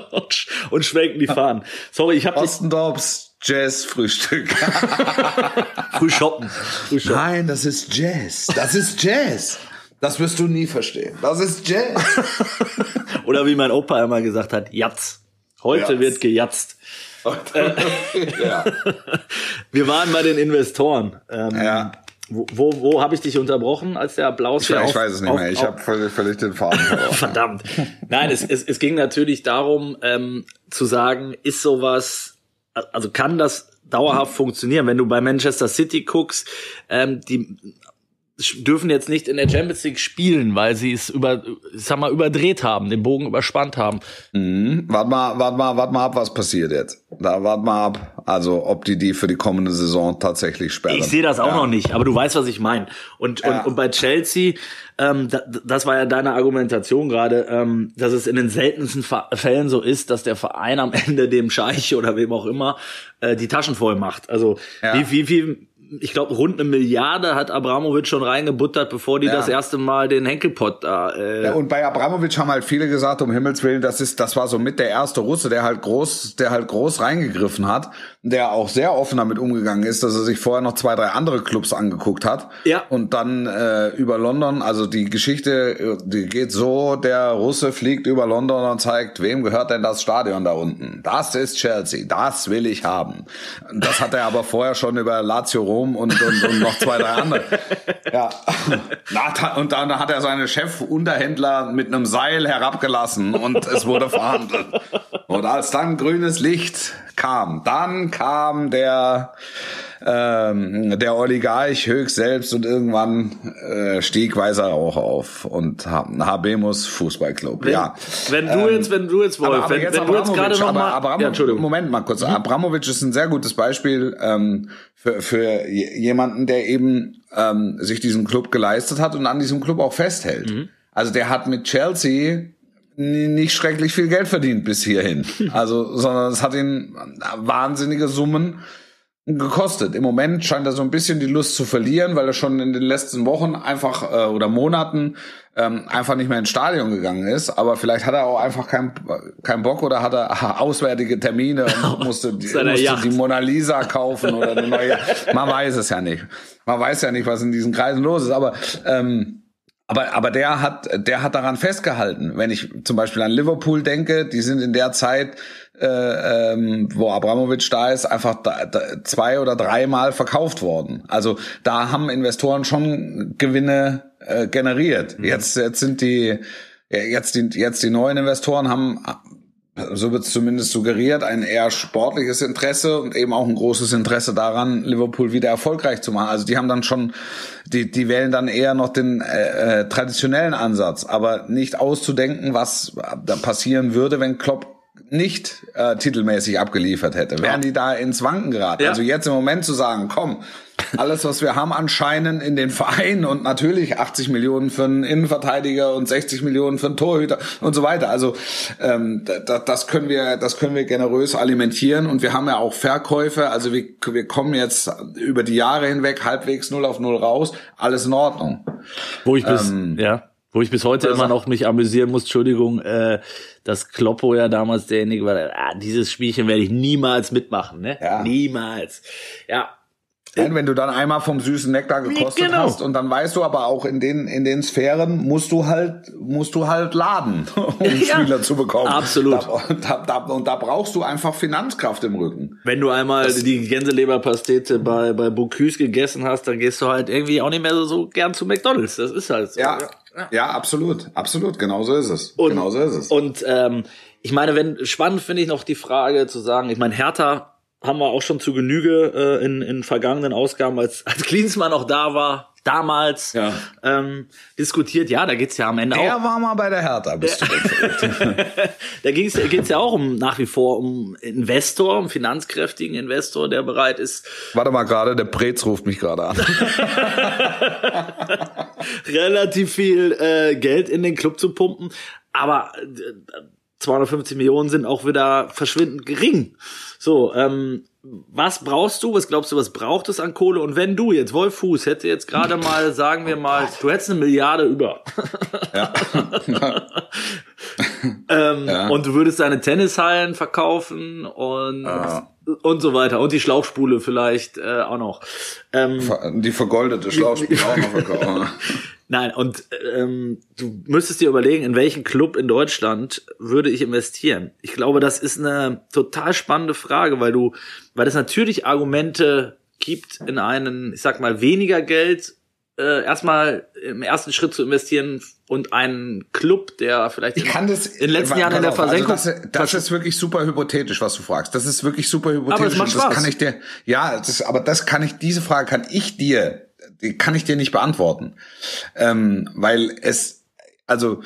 und, und schwenken die Fahnen. Sorry, ich habe Ostendorps Jazz-Frühstück. Frühshoppen. Frühshoppen. Nein, das ist Jazz. Das ist Jazz. Das wirst du nie verstehen. Das ist Jazz. Oder wie mein Opa immer gesagt hat, Jatz. Heute Jatz. wird gejatzt. ja. Wir waren bei den Investoren. Ähm, ja. Wo, wo, wo habe ich dich unterbrochen, als der Applaus Ich, hier ich auf- weiß es nicht auf- mehr. Ich auf- habe völlig, völlig den Faden verloren. Verdammt. Nein, es, es, es ging natürlich darum, ähm, zu sagen, ist sowas, also kann das dauerhaft funktionieren? Wenn du bei Manchester City guckst, ähm, die dürfen jetzt nicht in der Champions League spielen, weil sie es über, ich sag mal, überdreht haben, den Bogen überspannt haben. Wart mal, wart mal, wart mal ab, was passiert jetzt. Da wart mal ab. Also, ob die die für die kommende Saison tatsächlich sperren. Ich sehe das auch ja. noch nicht, aber du weißt, was ich meine. Und, Ja. und, und bei Chelsea, ähm, da, das war ja deine Argumentation gerade, ähm, dass es in den seltensten Fällen so ist, dass der Verein am Ende dem Scheich oder wem auch immer äh, die Taschen voll macht. Also Ja. wie, wie viel, ich glaube, rund eine Milliarde hat Abramovic schon reingebuttert, bevor die Ja. das erste Mal den Henkelpott da. Äh, Ja, und bei Abramovic haben halt viele gesagt, um Himmels Willen, das ist, das war so mit der erste Russe, der halt groß, der halt groß reingegriffen hat, der auch sehr offen damit umgegangen ist, dass er sich vorher noch zwei, drei andere Clubs angeguckt hat. Ja. Und dann äh, über London, also die Geschichte, äh, die geht so, der Russe fliegt über London und zeigt, wem gehört denn das Stadion da unten? Das ist Chelsea, das will ich haben. Das hat er aber vorher schon über Lazio Rom und, und, und noch zwei, drei andere. Ja. Na, Und dann hat er seine Chef-Unterhändler mit einem Seil herabgelassen und es wurde verhandelt. Und als dann grünes Licht kam, dann kam der ähm, der Oligarch höchst selbst und irgendwann äh, stieg weißer Rauch auf und ha- Habemus Fußballclub. wenn, ja. wenn du jetzt, wenn du jetzt, Wolf, Aber, aber wenn, jetzt wenn du jetzt gerade noch aber mal, Abramo, ja, Entschuldigung. Moment mal kurz. Abramovic ist ein sehr gutes Beispiel ähm, für, für jemanden, der eben ähm, sich diesen Club geleistet hat und an diesem Club auch festhält. Mhm. Also der hat mit Chelsea nicht schrecklich viel Geld verdient bis hierhin. Also, sondern es hat ihn wahnsinnige Summen gekostet. Im Moment scheint er so ein bisschen die Lust zu verlieren, weil er schon in den letzten Wochen einfach äh, oder Monaten ähm, einfach nicht mehr ins Stadion gegangen ist. Aber vielleicht hat er auch einfach keinen keinen Bock oder hat er auswärtige Termine und musste, die, musste die Mona Lisa kaufen oder eine neue. Man weiß es ja nicht. Man weiß ja nicht, was in diesen Kreisen los ist. Aber ähm, aber, aber der hat, der hat daran festgehalten. Wenn ich zum Beispiel an Liverpool denke, die sind in der Zeit, äh, ähm, wo Abramovic da ist, einfach da, da, zwei oder dreimal verkauft worden. Also da haben Investoren schon Gewinne äh, generiert. Jetzt, jetzt sind die, jetzt die, jetzt die neuen Investoren haben so wird es zumindest suggeriert, ein eher sportliches Interesse und eben auch ein großes Interesse daran, Liverpool wieder erfolgreich zu machen. Also die haben dann schon, die, die wählen dann eher noch den äh, äh, traditionellen Ansatz, aber nicht auszudenken, was da passieren würde, wenn Klopp nicht äh, titelmäßig abgeliefert hätte. Wären die da ins Wanken geraten. Ja. Also jetzt im Moment zu sagen, komm, alles, was wir haben anscheinend in den Verein und natürlich 80 Millionen für einen Innenverteidiger und 60 Millionen für einen Torhüter und so weiter. Also ähm, da, das können wir, das können wir generös alimentieren und wir haben ja auch Verkäufe. Also wir, wir kommen jetzt über die Jahre hinweg halbwegs null auf null raus. Alles in Ordnung. Wo ich bis, Ähm, ja, wo ich bis heute immer noch mich amüsieren muss, Entschuldigung, äh, dass Kloppo ja damals derjenige war, der, ah, dieses Spielchen werde ich niemals mitmachen, ne? Ja. Niemals. Ja. Nein, wenn du dann einmal vom süßen Nektar gekostet Genau. hast und dann weißt du aber auch in den in den Sphären musst du halt musst du halt laden, um Ja, Spieler zu bekommen. absolut. Da, da, da, und da brauchst du einfach Finanzkraft im Rücken. Wenn du einmal die Gänseleberpastete bei, bei Bocuse gegessen hast, dann gehst du halt irgendwie auch nicht mehr so, so gern zu McDonalds. Das ist halt so. Ja, ja, absolut, absolut. Genau so ist es. Und, genau so ist es. Und ähm, ich meine, wenn spannend finde ich noch die Frage zu sagen, ich meine, Hertha haben wir auch schon zu Genüge äh, in, in vergangenen Ausgaben, als, als Klinsmann noch da war, damals Ja. ähm, diskutiert. Ja, da geht's ja am Ende auch. Der war mal bei der Hertha, bist du? Da ging's, geht's ja auch um nach wie vor um Investor, um finanzkräftigen Investor, der bereit ist, Warte mal gerade, der Prez ruft mich gerade an. relativ viel äh, Geld in den Club zu pumpen. Aber äh, 250 Millionen sind auch wieder verschwindend gering. So, ähm, was brauchst du? Was glaubst du, was braucht es an Kohle? Und wenn du jetzt, Wolf Fuß, hätte jetzt gerade mal, sagen wir mal, du hättest eine Milliarde über. Ja. ähm, Ja. Und du würdest deine Tennishallen verkaufen und, Ja. und so weiter. Und die Schlauchspule vielleicht äh, auch noch. Ähm, Die vergoldete Schlauchspur auch noch verkaufen. Nein, und ähm, du müsstest dir überlegen, in welchen Club in Deutschland würde ich investieren. Ich glaube, das ist eine total spannende Frage, weil du, weil es natürlich Argumente gibt, in einen, ich sag mal, weniger Geld äh, erstmal im ersten Schritt zu investieren und einen Club, der vielleicht Ich kann das in den letzten Jahren in der auf, Versenkung. Also das, das ist wirklich super hypothetisch, was du fragst. Das ist wirklich super hypothetisch. Aber es macht und das Spaß. kann ich dir, ja, das, aber das kann ich, diese Frage kann ich dir, kann ich dir nicht beantworten, ähm, weil es, also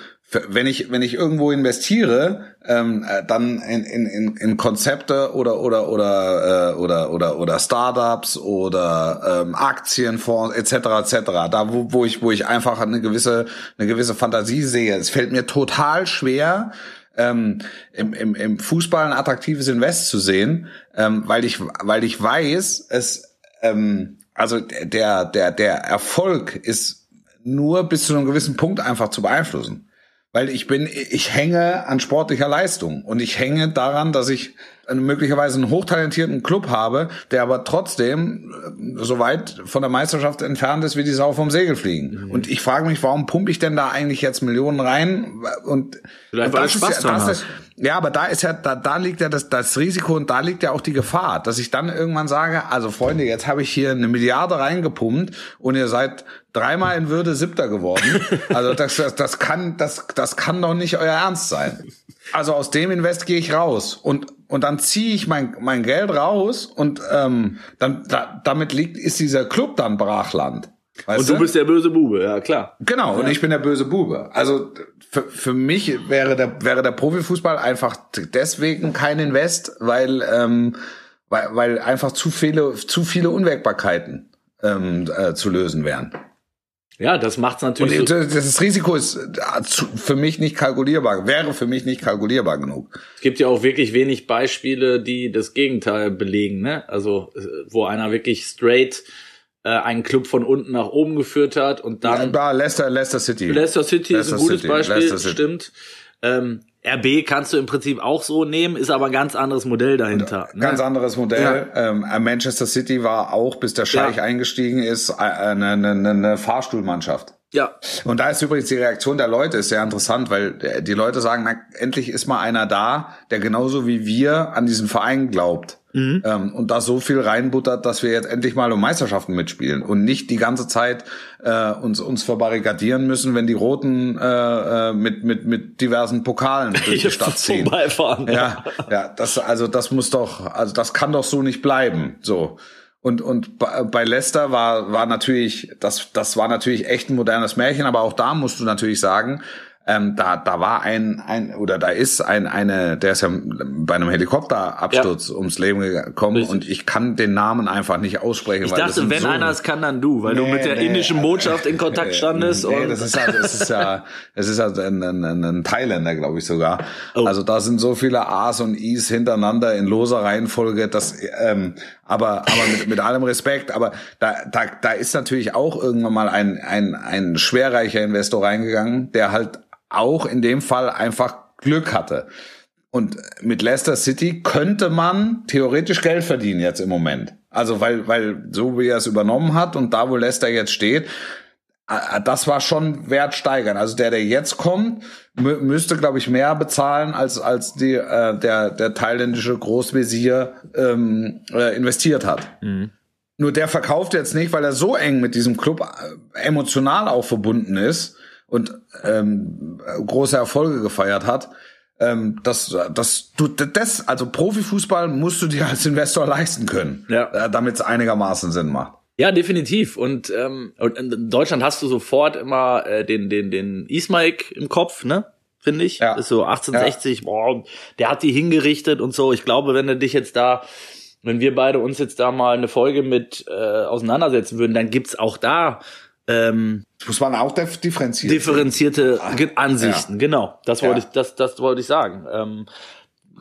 wenn ich wenn ich irgendwo investiere, ähm, äh, dann in, in, in, in Konzepte oder oder oder äh, oder oder oder Startups oder ähm, Aktienfonds etc. etc. Da wo, wo ich wo ich einfach eine gewisse eine gewisse Fantasie sehe. Es fällt mir total schwer ähm, im, im, im Fußball ein attraktives Invest zu sehen, ähm, weil ich weil ich weiß, es ähm, also der der der Erfolg ist nur bis zu einem gewissen Punkt einfach zu beeinflussen. Weil ich bin, ich hänge an sportlicher Leistung und ich hänge daran, dass ich möglicherweise einen hochtalentierten Club habe, der aber trotzdem äh, so weit von der Meisterschaft entfernt ist, wie die Sau vom Segel fliegen. Und ich frage mich, warum pumpe ich denn da eigentlich jetzt Millionen rein? Und, Vielleicht, weil du ist Spaß ja, dran das hast. ist, ja, aber da ist ja, da, da liegt ja das, das Risiko und da liegt ja auch die Gefahr, dass ich dann irgendwann sage, also Freunde, jetzt habe ich hier eine Milliarde reingepumpt und ihr seid dreimal in Würde Siebter geworden. Also das, das, das kann, das, das kann doch nicht euer Ernst sein. Also aus dem Invest gehe ich raus und und dann ziehe ich mein mein Geld raus und ähm, dann da, damit liegt ist dieser Club dann Brachland. Weißt Und du bist der böse Bube, ja klar. Genau, und ich bin der böse Bube. Also für, für mich wäre der, wäre der Profifußball einfach deswegen kein Invest, weil, ähm, weil, weil einfach zu viele, zu viele Unwägbarkeiten ähm, äh, zu lösen wären. Ja, das macht's natürlich. Und das das Risiko ist äh, für mich nicht kalkulierbar, wäre für mich nicht kalkulierbar genug. es gibt ja auch wirklich wenig Beispiele, die das Gegenteil belegen, ne? Also, äh, wo einer wirklich straight äh, einen Club von unten nach oben geführt hat und dann Da Leicester, Leicester City. Leicester City ist Leicester ein gutes City, Beispiel, stimmt. Ähm, RB kannst du im Prinzip auch so nehmen, ist aber ein ganz anderes Modell dahinter. ne? Ganz anderes Modell. Ähm, äh, Manchester City war auch, bis der Scheich Ja. eingestiegen ist, äh, eine, eine, eine Fahrstuhlmannschaft. Ja, Und da ist übrigens die Reaktion der Leute ist sehr interessant, weil äh, die Leute sagen, na, endlich ist mal einer da, der genauso wie wir an diesen Verein glaubt. Ähm, und da so viel reinbuttert, dass wir jetzt endlich mal um Meisterschaften mitspielen und nicht die ganze Zeit äh, uns uns verbarrikadieren müssen, wenn die Roten äh, äh, mit mit mit diversen Pokalen durch die Stadt ziehen. vorbeifahren. Ja, ja, das also das muss doch, also das kann doch so nicht bleiben. So. Und und bei bei Leicester war war natürlich das das war natürlich echt ein modernes Märchen, aber auch da musst du natürlich sagen, ähm, da da war ein ein oder da ist ein eine der ist ja bei einem Helikopterabsturz ums Leben gekommen Richtig. und ich kann den Namen einfach nicht aussprechen. Ich weil dachte, wenn so einer es kann, dann du, weil du Nee, mit der nee. indischen Botschaft in Kontakt standest. Nee, und das ist ja, das ist ja, das ist ja ein, ein, ein, ein Thailänder, glaube ich sogar. Oh. Also da sind so viele A's und I's hintereinander in loser Reihenfolge, das, ähm, aber, aber mit, mit allem Respekt, aber da, da, da ist natürlich auch irgendwann mal ein, ein, ein schwerreicher Investor reingegangen, der halt auch in dem Fall einfach Glück hatte. Und mit Leicester City könnte man theoretisch Geld verdienen jetzt im Moment. Also weil, weil so wie er es übernommen hat und da, wo Leicester jetzt steht, das war schon wertsteigern. Also der, der jetzt kommt, mü müsste, glaube ich, mehr bezahlen, als, als die, äh, der, der thailändische Großvisier ähm, äh, investiert hat. Nur der verkauft jetzt nicht, weil er so eng mit diesem Club äh, emotional auch verbunden ist und ähm, große Erfolge gefeiert hat. Ähm, das, das, du, das, also Profifußball musst du dir als Investor leisten können, Ja. äh, damit es einigermaßen Sinn macht. Ja, definitiv. Und, ähm, und in Deutschland hast du sofort immer äh, den, den, den Ismaik im Kopf, ne? Finde ich. Ja. Ist so 1860, boah, der hat die hingerichtet und so. Ich glaube, wenn du dich jetzt da, wenn wir beide uns jetzt da mal eine Folge mit äh, auseinandersetzen würden, dann gibt's auch da ähm, Muss man auch dif- differenzieren. differenzierte Ge- Ansichten. Ja. Genau, das wollte Ja. ich, das, das wollte ich sagen. Ähm,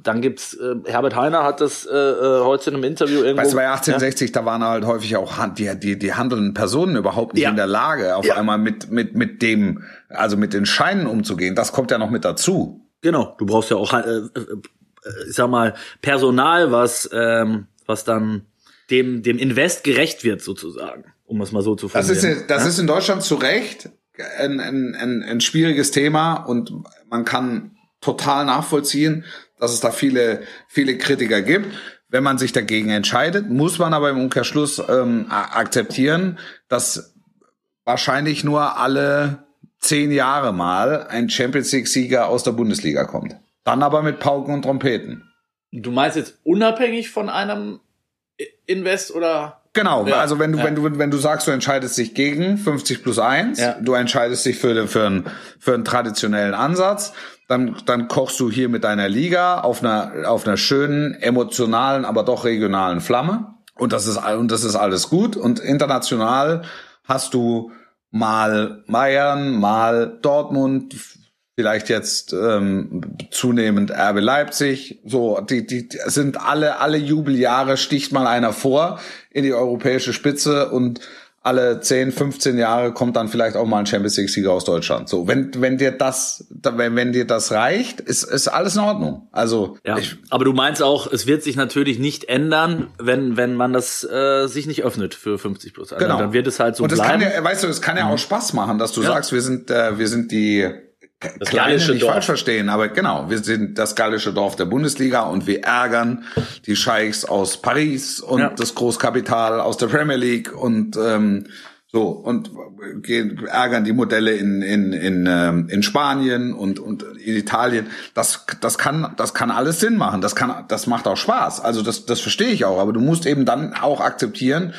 dann gibt's äh, Herbert Heiner hat das äh, äh, heute in einem Interview irgendwo. Weißt du, bei 1860, da waren halt häufig auch die, die, die handelnden Personen überhaupt nicht Ja. in der Lage, auf Ja. einmal mit, mit, mit dem, also mit den Scheinen umzugehen. Das kommt ja noch mit dazu. Genau, du brauchst ja auch, äh, äh, ich sag mal, Personal, was, ähm, was dann dem, dem Invest gerecht wird, sozusagen, um es mal so zu Das ist, formulieren. das ist in Deutschland zu Recht ein, ein, ein, ein schwieriges Thema und man kann total nachvollziehen, dass es da viele, viele Kritiker gibt. Wenn man sich dagegen entscheidet, muss man aber im Umkehrschluss ähm, akzeptieren, dass wahrscheinlich nur alle zehn Jahre mal ein Champions League-Sieger aus der Bundesliga kommt. Dann aber mit Pauken und Trompeten. Du meinst jetzt unabhängig von einem Invest oder? Genau, ja, also wenn du, ja. wenn du, wenn du sagst, du entscheidest dich gegen 50 plus 1, ja. du entscheidest dich für, den, für, einen, für einen traditionellen Ansatz, dann, dann kochst du hier mit deiner Liga auf einer, auf einer schönen, emotionalen, aber doch regionalen Flamme. Und das ist, und das ist alles gut. Und international hast du mal Bayern, mal Dortmund, vielleicht jetzt ähm, zunehmend RB Leipzig. So, die, die, die sind alle, alle Jubeljahre sticht mal einer vor in die europäische Spitze und alle 10, 15 Jahre kommt dann vielleicht auch mal ein Champions League Sieger aus Deutschland. So, wenn wenn dir das wenn, wenn dir das reicht, ist ist alles in Ordnung. Also, ja, ich, aber du meinst auch, es wird sich natürlich nicht ändern, wenn wenn man das äh, sich nicht öffnet für 50 plus. Also, genau. Dann wird es halt so Und das bleiben. kann ja, weißt du, es kann ja auch mhm. Spaß machen, dass du ja. sagst, wir sind äh, wir sind die das Kleine gallische nicht Dorf. falsch verstehen, aber genau, wir sind das gallische Dorf der Bundesliga und wir ärgern die Scheichs aus Paris und ja. das Großkapital aus der Premier League und ähm, so und gehen, ärgern die Modelle in in in, ähm, in Spanien und und in Italien. Das das kann das kann alles Sinn machen. Das kann das macht auch Spaß. Also das das verstehe ich auch. Aber du musst eben dann auch akzeptieren,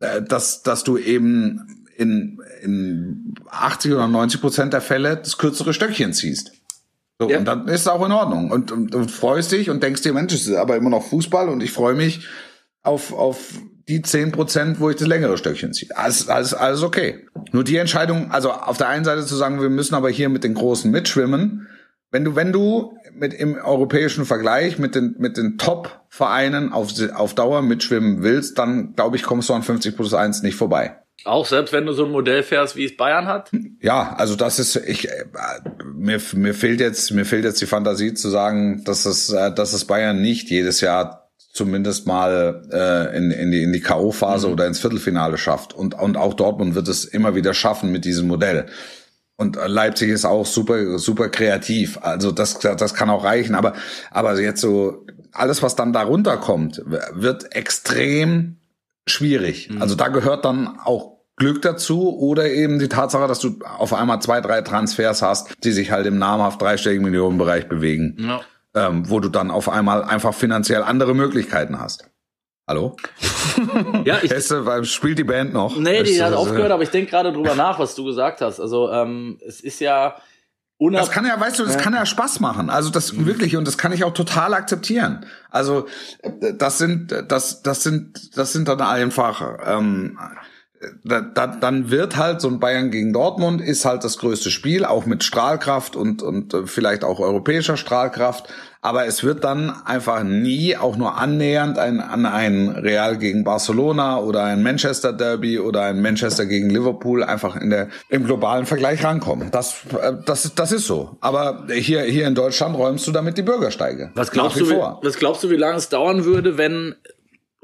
äh, dass dass du eben in, in 80 oder 90 Prozent der Fälle das kürzere Stöckchen ziehst. So, ja. Und dann ist es auch in Ordnung. Und, und, und freust dich und denkst dir, Mensch, es ist aber immer noch Fußball und ich freue mich auf, auf die 10 Prozent, wo ich das längere Stöckchen ziehe. Alles, alles, alles okay. Nur die Entscheidung, also auf der einen Seite zu sagen, wir müssen aber hier mit den Großen mitschwimmen. Wenn du, wenn du mit im europäischen Vergleich mit den, mit den Top-Vereinen auf, auf Dauer mitschwimmen willst, dann glaube ich, kommst du an 50 plus 1 nicht vorbei. Auch selbst wenn du so ein Modell fährst, wie es Bayern hat? Ja, also das ist ich äh, mir mir fehlt jetzt mir fehlt jetzt die Fantasie zu sagen, dass es äh, dass es Bayern nicht jedes Jahr zumindest mal äh, in, in die in die KO Phase mhm. oder ins Viertelfinale schafft und und auch Dortmund wird es immer wieder schaffen mit diesem Modell. Und Leipzig ist auch super super kreativ. Also das das kann auch reichen, aber aber jetzt so alles was dann darunter kommt, wird extrem schwierig. Mhm. Also da gehört dann auch Glück dazu oder eben die Tatsache, dass du auf einmal zwei, drei Transfers hast, die sich halt im namhaft dreistelligen Millionenbereich bewegen, ja. ähm, wo du dann auf einmal einfach finanziell andere Möglichkeiten hast. Hallo? ja, ich, Hesse, spielt die Band noch? Nee, die hat aufgehört, aber ich denke gerade drüber nach, was du gesagt hast. Also ähm, es ist ja das kann ja, weißt du, das kann ja Spaß machen. Also das mhm. wirklich und das kann ich auch total akzeptieren. Also das sind, das, das sind, das sind dann einfach. Ähm, da, da, dann wird halt so ein Bayern gegen Dortmund ist halt das größte Spiel, auch mit Strahlkraft und, und äh, vielleicht auch europäischer Strahlkraft. Aber es wird dann einfach nie auch nur annähernd ein, an ein Real gegen Barcelona oder ein Manchester Derby oder ein Manchester gegen Liverpool einfach in der, im globalen Vergleich rankommen. Das, äh, das, das ist so. Aber hier, hier in Deutschland räumst du damit die Bürgersteige. Was glaubst du, wie, was glaubst du, wie lange es dauern würde, wenn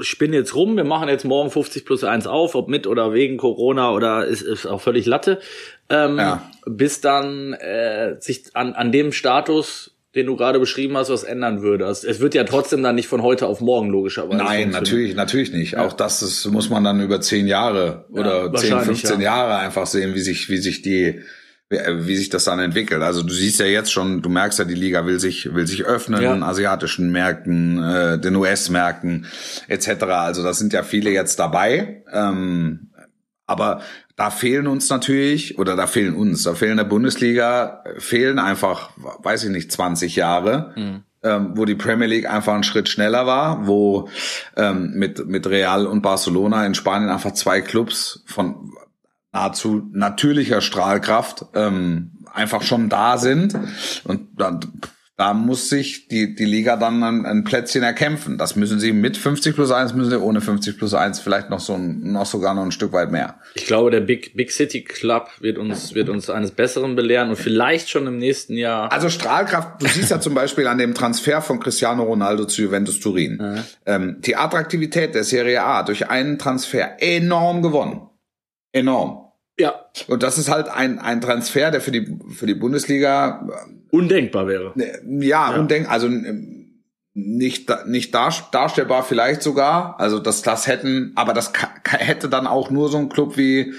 spinne jetzt rum, wir machen jetzt morgen 50 plus 1 auf, ob mit oder wegen Corona oder ist, ist auch völlig Latte, ähm, ja. bis dann äh, sich an, an dem Status, den du gerade beschrieben hast, was ändern würde. Also, es wird ja trotzdem dann nicht von heute auf morgen logischerweise. Nein, natürlich, natürlich nicht. Ja. Auch das ist, muss man dann über zehn Jahre oder ja, 10, 15 Jahre einfach sehen, wie sich, wie sich die wie sich das dann entwickelt. Also du siehst ja jetzt schon, du merkst ja, die Liga will sich will sich öffnen, ja. asiatischen Märkten, äh, den US-Märkten etc. Also da sind ja viele jetzt dabei. Ähm, aber da fehlen uns natürlich, oder da fehlen uns, da fehlen der Bundesliga, fehlen einfach, weiß ich nicht, 20 Jahre, mhm. ähm, wo die Premier League einfach einen Schritt schneller war, wo ähm, mit, mit Real und Barcelona in Spanien einfach zwei Clubs von nahezu natürlicher Strahlkraft ähm, einfach schon da sind. Und dann, da muss sich die, die Liga dann ein, ein Plätzchen erkämpfen. Das müssen sie mit 50 plus 1, müssen sie ohne 50 plus 1 vielleicht noch so ein, noch sogar noch ein Stück weit mehr. Ich glaube, der Big, Big City Club wird uns, wird uns eines Besseren belehren und vielleicht schon im nächsten Jahr. Also Strahlkraft, du siehst ja zum Beispiel an dem Transfer von Cristiano Ronaldo zu Juventus Turin. Mhm. Ähm, die Attraktivität der Serie A durch einen Transfer enorm gewonnen enorm. Ja. Und das ist halt ein, ein Transfer, der für die, für die Bundesliga Undenkbar wäre. äh, ja, Ja. undenk, also ähm, nicht, nicht dar, darstellbar vielleicht sogar. Also das, das hätten, aber das hätte dann auch nur so ein Club wie,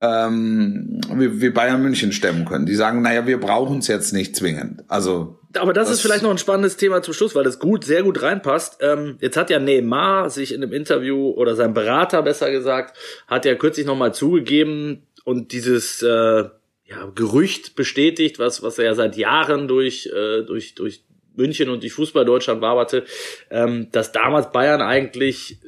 ähm, wie, wie Bayern München stemmen können. Die sagen, naja, wir brauchen es jetzt nicht zwingend. Also Aber das, Das- ist vielleicht noch ein spannendes Thema zum Schluss, weil das gut, sehr gut reinpasst. Ähm, jetzt hat ja Neymar sich in einem Interview oder sein Berater besser gesagt, hat ja kürzlich nochmal zugegeben und dieses äh, ja, Gerücht bestätigt, was, was er ja seit Jahren durch, äh, durch, durch München und durch Fußball-Deutschland waberte, ähm, dass damals Bayern eigentlich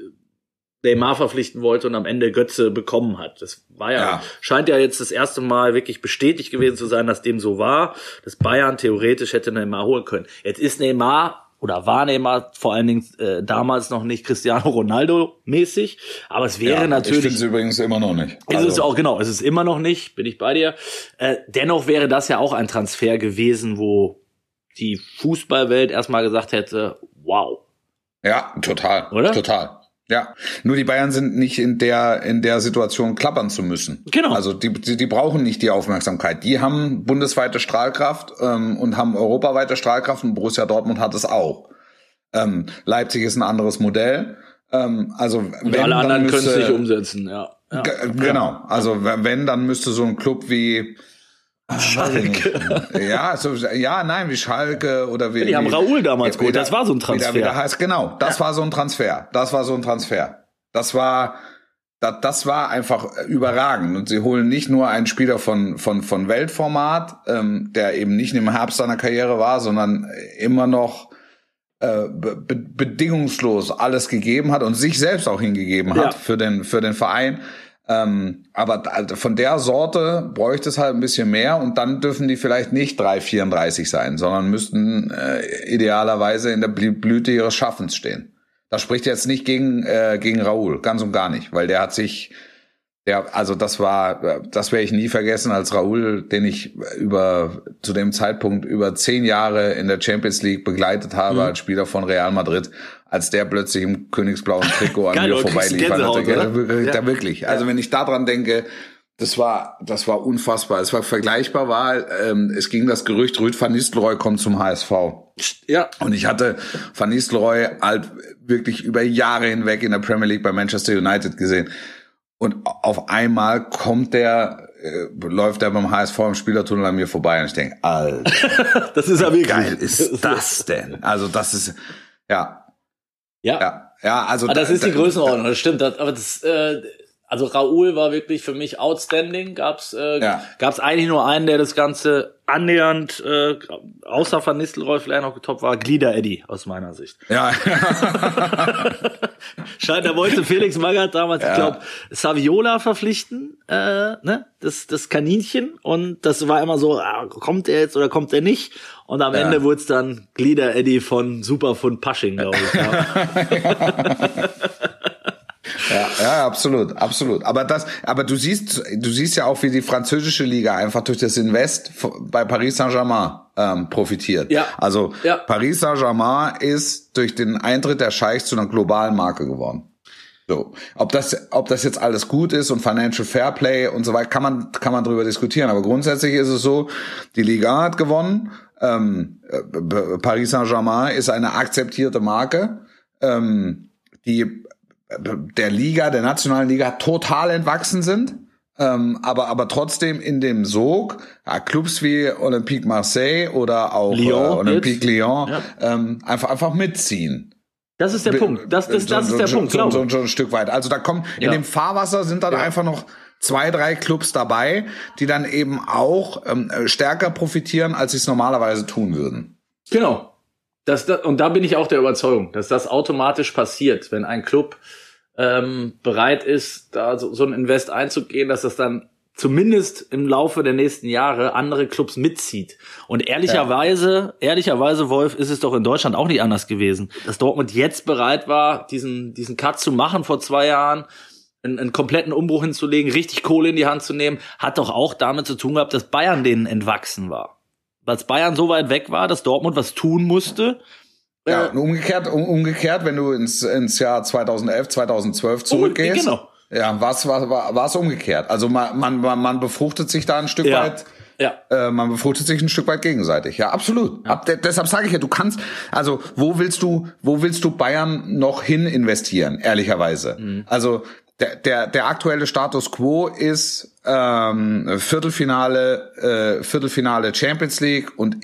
Neymar verpflichten wollte und am Ende Götze bekommen hat. Das war ja, Ja. scheint ja jetzt das erste Mal wirklich bestätigt gewesen zu sein, dass dem so war, dass Bayern theoretisch hätte Neymar holen können. Jetzt ist Neymar oder war Neymar vor allen Dingen äh, damals noch nicht Cristiano Ronaldo mäßig, aber es wäre ja, ich natürlich finde es übrigens immer noch nicht. ist Also, es auch, genau, es ist immer noch nicht, bin ich bei dir. Äh, dennoch wäre das ja auch ein Transfer gewesen, wo die Fußballwelt erstmal gesagt hätte, wow. Ja, total. Oder? Total. Ja, nur die Bayern sind nicht in der in der Situation klappern zu müssen. Genau. Also die, die, die brauchen nicht die Aufmerksamkeit. Die haben bundesweite Strahlkraft ähm, und haben europaweite Strahlkraft und Borussia Dortmund hat es auch. Ähm, Leipzig ist ein anderes Modell. Ähm, also Und wenn, alle anderen können es nicht umsetzen, ja. ja. Ge- Genau. Also wenn, dann müsste so ein Club wie Schalke. Ja, so, ja, nein, wie Schalke oder wie. Die haben Raoul damals geholt, das war so ein Transfer. Wie der, wie der heißt, genau, das war so ein Transfer. Das war so ein Transfer. Das war, das, das war einfach überragend. Und sie holen nicht nur einen Spieler von, von, von Weltformat, ähm, der eben nicht im Herbst seiner Karriere war, sondern immer noch äh, be be bedingungslos alles gegeben hat und sich selbst auch hingegeben hat Ja. für den, für den Verein. Ähm, aber da- von der Sorte bräuchte es halt ein bisschen mehr und dann dürfen die vielleicht nicht 3,34 sein, sondern müssten äh, idealerweise in der Blü- Blüte ihres Schaffens stehen. Das spricht jetzt nicht gegen, äh, gegen Raoul, ganz und gar nicht, weil der hat sich, der, also das war, das werde ich nie vergessen, als Raoul, den ich über, zu dem Zeitpunkt über zehn Jahre in der Champions League begleitet habe Mhm. als Spieler von Real Madrid, als der plötzlich im königsblauen Trikot an Geil, mir vorbeiliefert. Hatte. wirklich- Ja. Da wirklich. Also wenn ich daran denke, das war, das war unfassbar. Es war vergleichbar, war, ähm, es ging das Gerücht, Rüd van Nistelrooy kommt zum HSV. Ja, Und ich hatte Van Nistelrooy halt wirklich über Jahre hinweg in der Premier League bei Manchester United gesehen. Und auf einmal kommt der, äh, läuft er beim HSV im Spielertunnel an mir vorbei und ich denke, Alter, das ist ja wirklich. geil ist das denn? Also das ist, ja, Ja. ja, ja, also Ah, das da- ist die da- Größenordnung, das stimmt. Das, aber das, äh, also Raoul war wirklich für mich outstanding. Gab's, äh, Ja. gab's eigentlich nur einen, der das Ganze annähernd, äh, außer Van Nistelrooy vielleicht noch getoppt war, Glieder Eddie aus meiner Sicht. Ja, Scheint, da wollte Felix Magath damals, Ja. ich glaube, Saviola verpflichten, äh, ne, das, das Kaninchen. Und das war immer so, ah, kommt er jetzt oder kommt er nicht? Und am Ja. Ende wurde es dann Glieder Eddie von Superfund Pasching, glaube ich. Ja. Absolut, absolut. Aber das, aber du siehst, du siehst ja auch, wie die französische Liga einfach durch das Invest bei Paris Saint-Germain ähm, profitiert. Ja. Also Ja. Paris Saint-Germain ist durch den Eintritt der Scheichs zu einer globalen Marke geworden. So, ob das, ob das jetzt alles gut ist und Financial Fairplay und so weiter, kann man, kann man drüber diskutieren. Aber grundsätzlich ist es so, die Liga hat gewonnen. Ähm, äh, Paris Saint-Germain ist eine akzeptierte Marke, ähm, die der Liga, der nationalen Liga total entwachsen sind. Ähm, aber, aber trotzdem in dem Sog, ja, Clubs wie Olympique Marseille oder auch Lyon äh, Olympique. Lyon Ja. ähm, einfach, einfach mitziehen. Das ist der Punkt. Das, das, das so, ist der so, Punkt, so, glaube ich. so ein Stück weit. Also da kommen in Ja. dem Fahrwasser sind dann einfach noch zwei, drei Clubs dabei, die dann eben auch ähm, stärker profitieren, als sie es normalerweise tun würden. Genau. Das, das, und da bin ich auch der Überzeugung, dass das automatisch passiert, wenn ein Club ähm, bereit ist, da so, so ein Invest einzugehen, dass das dann zumindest im Laufe der nächsten Jahre andere Clubs mitzieht. Und ehrlicherweise, ehrlicherweise, Wolf, ist es doch in Deutschland auch nicht anders gewesen. Dass Dortmund jetzt bereit war, diesen, diesen Cut zu machen vor zwei Jahren, einen, einen kompletten Umbruch hinzulegen, richtig Kohle in die Hand zu nehmen, hat doch auch damit zu tun gehabt, dass Bayern denen entwachsen war. Als Bayern so weit weg war, dass Dortmund was tun musste. Ja, Äh, und umgekehrt, um, umgekehrt, wenn du ins, ins Jahr 2011, 2012 zurückgehst. genau. Ja, was war war war es umgekehrt? Also man, man man befruchtet sich da ein Stück Ja. weit. Ja. Äh, man befruchtet sich ein Stück weit gegenseitig. Ja, absolut. Ab, de, deshalb sage ich ja, du kannst, also wo willst du, wo willst du Bayern noch hin investieren? Ehrlicherweise. Mhm. Also der, der, der aktuelle Status quo ist ähm, Viertelfinale, äh, Viertelfinale Champions League und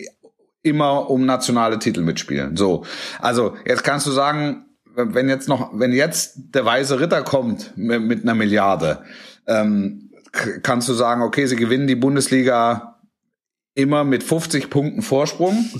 immer um nationale Titel mitspielen. So, also jetzt kannst du sagen, wenn jetzt noch, wenn jetzt der weiße Ritter kommt mit, mit einer Milliarde, ähm, kannst du sagen, okay, sie gewinnen die Bundesliga immer mit 50 Punkten Vorsprung.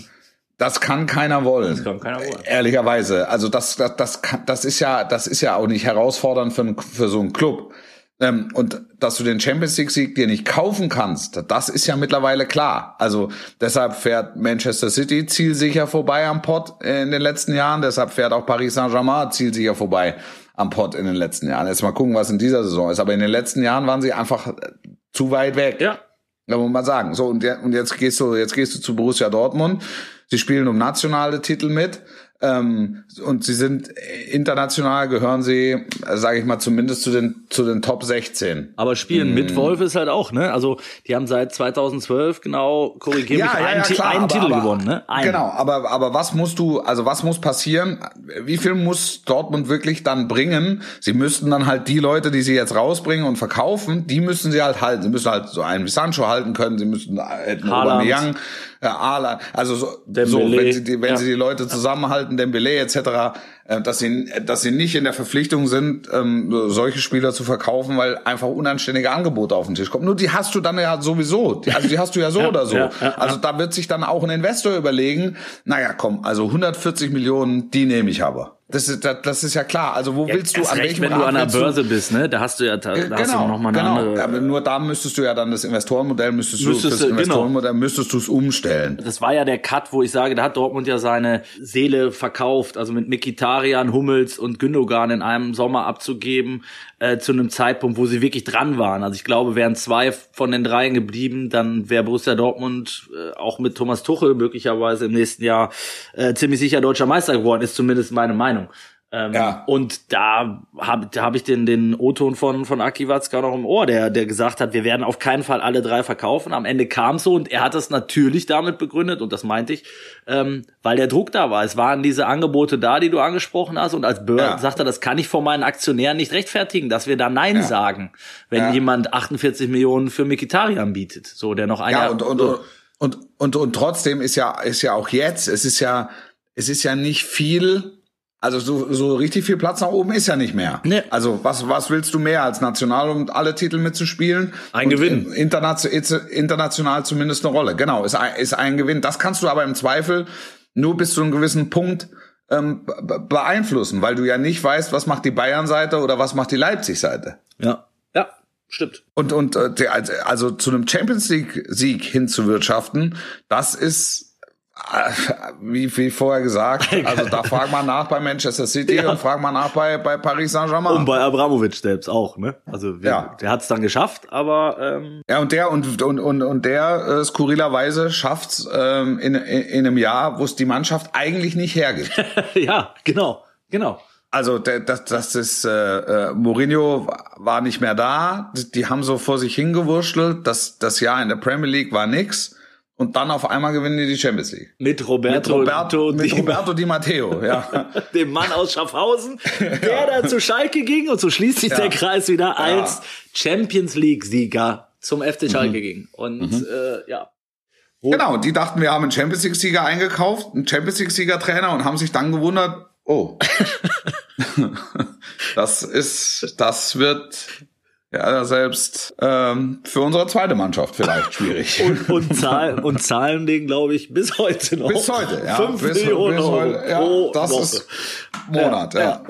Das kann keiner wollen. Das kann keiner wollen. Ehrlicherweise. Also das, das, das, das ist ja, das ist ja auch nicht herausfordernd für, für so einen Club. Ähm, und dass du den Champions League Sieg dir nicht kaufen kannst, das ist ja mittlerweile klar. Also deshalb fährt Manchester City zielsicher vorbei am Pott in den letzten Jahren. Deshalb fährt auch Paris Saint-Germain zielsicher vorbei am Pott in den letzten Jahren. Jetzt mal gucken, was in dieser Saison ist. Aber in den letzten Jahren waren sie einfach äh, zu weit weg. Ja. Da muss man sagen. So, und, und jetzt gehst du, jetzt gehst du zu Borussia Dortmund. Sie spielen um nationale Titel mit. Ähm, und sie sind international gehören sie, sage ich mal, zumindest zu den zu den Top 16. Aber spielen Mhm. mit Wolf ist halt auch, ne? Also die haben seit 2012 genau, korrigiere mich, einen, Ti- einen aber- Titel aber, gewonnen, ne? Einen. Genau, aber aber was musst du, also was muss passieren? Wie viel muss Dortmund wirklich dann bringen? Sie müssten dann halt die Leute, die sie jetzt rausbringen und verkaufen, die müssen sie halt halten. Sie müssen halt so einen wie Sancho halten können. Sie müssen hätten Haaland. Äh, Haaland, also so, so wenn sie die, wenn ja. sie die Leute zusammenhalten, Dembele etc., dass sie dass sie nicht in der Verpflichtung sind, ähm, solche Spieler zu verkaufen, weil einfach unanständige Angebote auf den Tisch kommen. Nur die hast du dann ja sowieso. Die, also die hast du ja so oder so. ja, ja, also da wird sich dann auch ein Investor überlegen, naja, komm, also 140 Millionen, die nehme ich aber. Das ist, das, das ist ja klar. Also wo willst du, an recht, welchem wenn du an der willst du- Börse bist, ne? Da hast du ja, da, da hast du noch mal eine genau. andere. Aber nur da müsstest du ja dann das Investorenmodell, müsstest du, Müsstest du- genau. Investorenmodell müsstest du es umstellen. Das war ja der Cut, wo ich sage, da hat Dortmund ja seine Seele verkauft, also mit Mikitarian, Hummels und Gündogan in einem Sommer abzugeben, äh, zu einem Zeitpunkt, wo sie wirklich dran waren. Also ich glaube, wären zwei von den dreien geblieben, dann wäre Borussia Dortmund äh, auch mit Thomas Tuchel möglicherweise im nächsten Jahr äh, ziemlich sicher deutscher Meister geworden, ist zumindest meine Meinung. Ähm, Ja. Und da habe da hab ich den, den O-Ton von, von Aki Watzka noch im Ohr, der, der gesagt hat, wir werden auf keinen Fall alle drei verkaufen. Am Ende kam es so und er hat es natürlich damit begründet, und das meinte ich, ähm, weil der Druck da war. Es waren diese Angebote da, die du angesprochen hast. Und als Böhr Ja. sagt er, das kann ich vor meinen Aktionären nicht rechtfertigen, dass wir da Nein sagen, wenn Ja. jemand 48 Millionen für Mikitarian bietet. So, der noch ein Ja, Jahr. und, und, so. und, und, und trotzdem ist ja, ist ja auch jetzt, es ist ja, es ist ja nicht viel, also so, so richtig viel Platz nach oben ist ja nicht mehr. Nee. Also was, was willst du mehr als national, um alle Titel mitzuspielen? Ein Und Gewinn. International, international zumindest eine Rolle. Genau, ist ein, ist ein Gewinn. Das kannst du aber im Zweifel nur bis zu einem gewissen Punkt ähm, be- beeinflussen, weil du ja nicht weißt, was macht die Bayern-Seite oder was macht die Leipzig-Seite. Ja, ja, stimmt. Und, und äh, also- zu einem Champions League-Sieg hinzuwirtschaften, das ist, wie, wie vorher gesagt, also da frag mal nach bei Manchester City Ja. und frag mal nach bei, bei Paris Und Saint-Germain. bei Abramovic selbst auch, ne? Also wir, Ja. der hat es dann geschafft, aber ähm, Ja, und der und und und, und der äh, skurrilerweise schafft's ähm, in, in, in einem Jahr, wo es die Mannschaft eigentlich nicht hergibt. ja, genau, genau. Also das, das ist äh, äh, Mourinho war nicht mehr da. Die, die haben so vor sich hingewurschtelt. Das das Jahr in der Premier League war nix. Und dann auf einmal gewinnen die die Champions League. Mit Roberto, mit Roberto, mit Di- Roberto Di Matteo, ja. dem Mann aus Schaffhausen, der da zu Schalke ging und so schließt sich Ja. der Kreis wieder Ja. als Champions League Sieger zum FC Schalke ging. Und äh, ja. Wo- Genau, die dachten, wir haben einen Champions League Sieger eingekauft, einen Champions League Sieger Trainer und haben sich dann gewundert, oh. das ist, das wird ja selbst ähm, für unsere zweite Mannschaft vielleicht schwierig. Und, und, Zahl, und zahlen den, glaube ich, bis heute noch. bis heute, ja. Fünf bis, Millionen bis Euro heute, ja, pro das Woche. ist Monat, ja.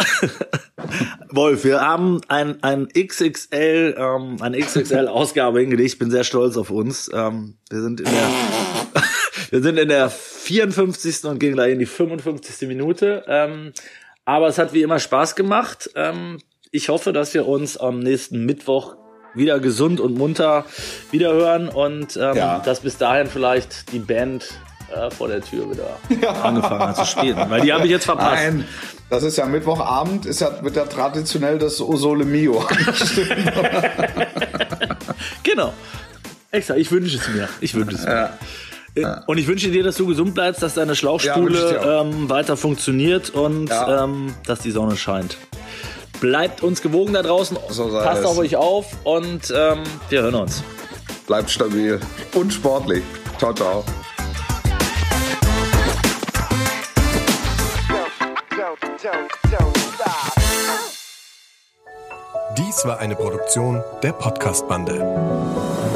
Wolf, wir haben ein, ein XXL, ähm, eine XXL-Ausgabe hingelegt. Ich bin sehr stolz auf uns. Ähm, wir sind in der, wir sind in der 54. und gehen gleich in die 55. Minute. Ähm, aber es hat wie immer Spaß gemacht. Ähm, ich hoffe, dass wir uns am nächsten Mittwoch wieder gesund und munter wiederhören und ähm, Ja. dass bis dahin vielleicht die Band äh, vor der Tür wieder angefangen hat zu spielen. Weil die habe ich jetzt verpasst. Nein, Das ist ja Mittwochabend, ist ja, wird ja traditionell das Osole Mio. Genau. Extra, ich wünsche es mir. Ich wünsche es mir. Äh, Und ich wünsche dir, dass du gesund bleibst, dass deine Ja, Schlauchspule auch. ähm, weiter funktioniert und Ja. ähm, dass die Sonne scheint. Bleibt uns gewogen da draußen. So Passt auf euch auf und ähm, wir hören uns. Bleibt stabil und sportlich. Ciao, ciao. Dies war eine Produktion der Podcast-Bande.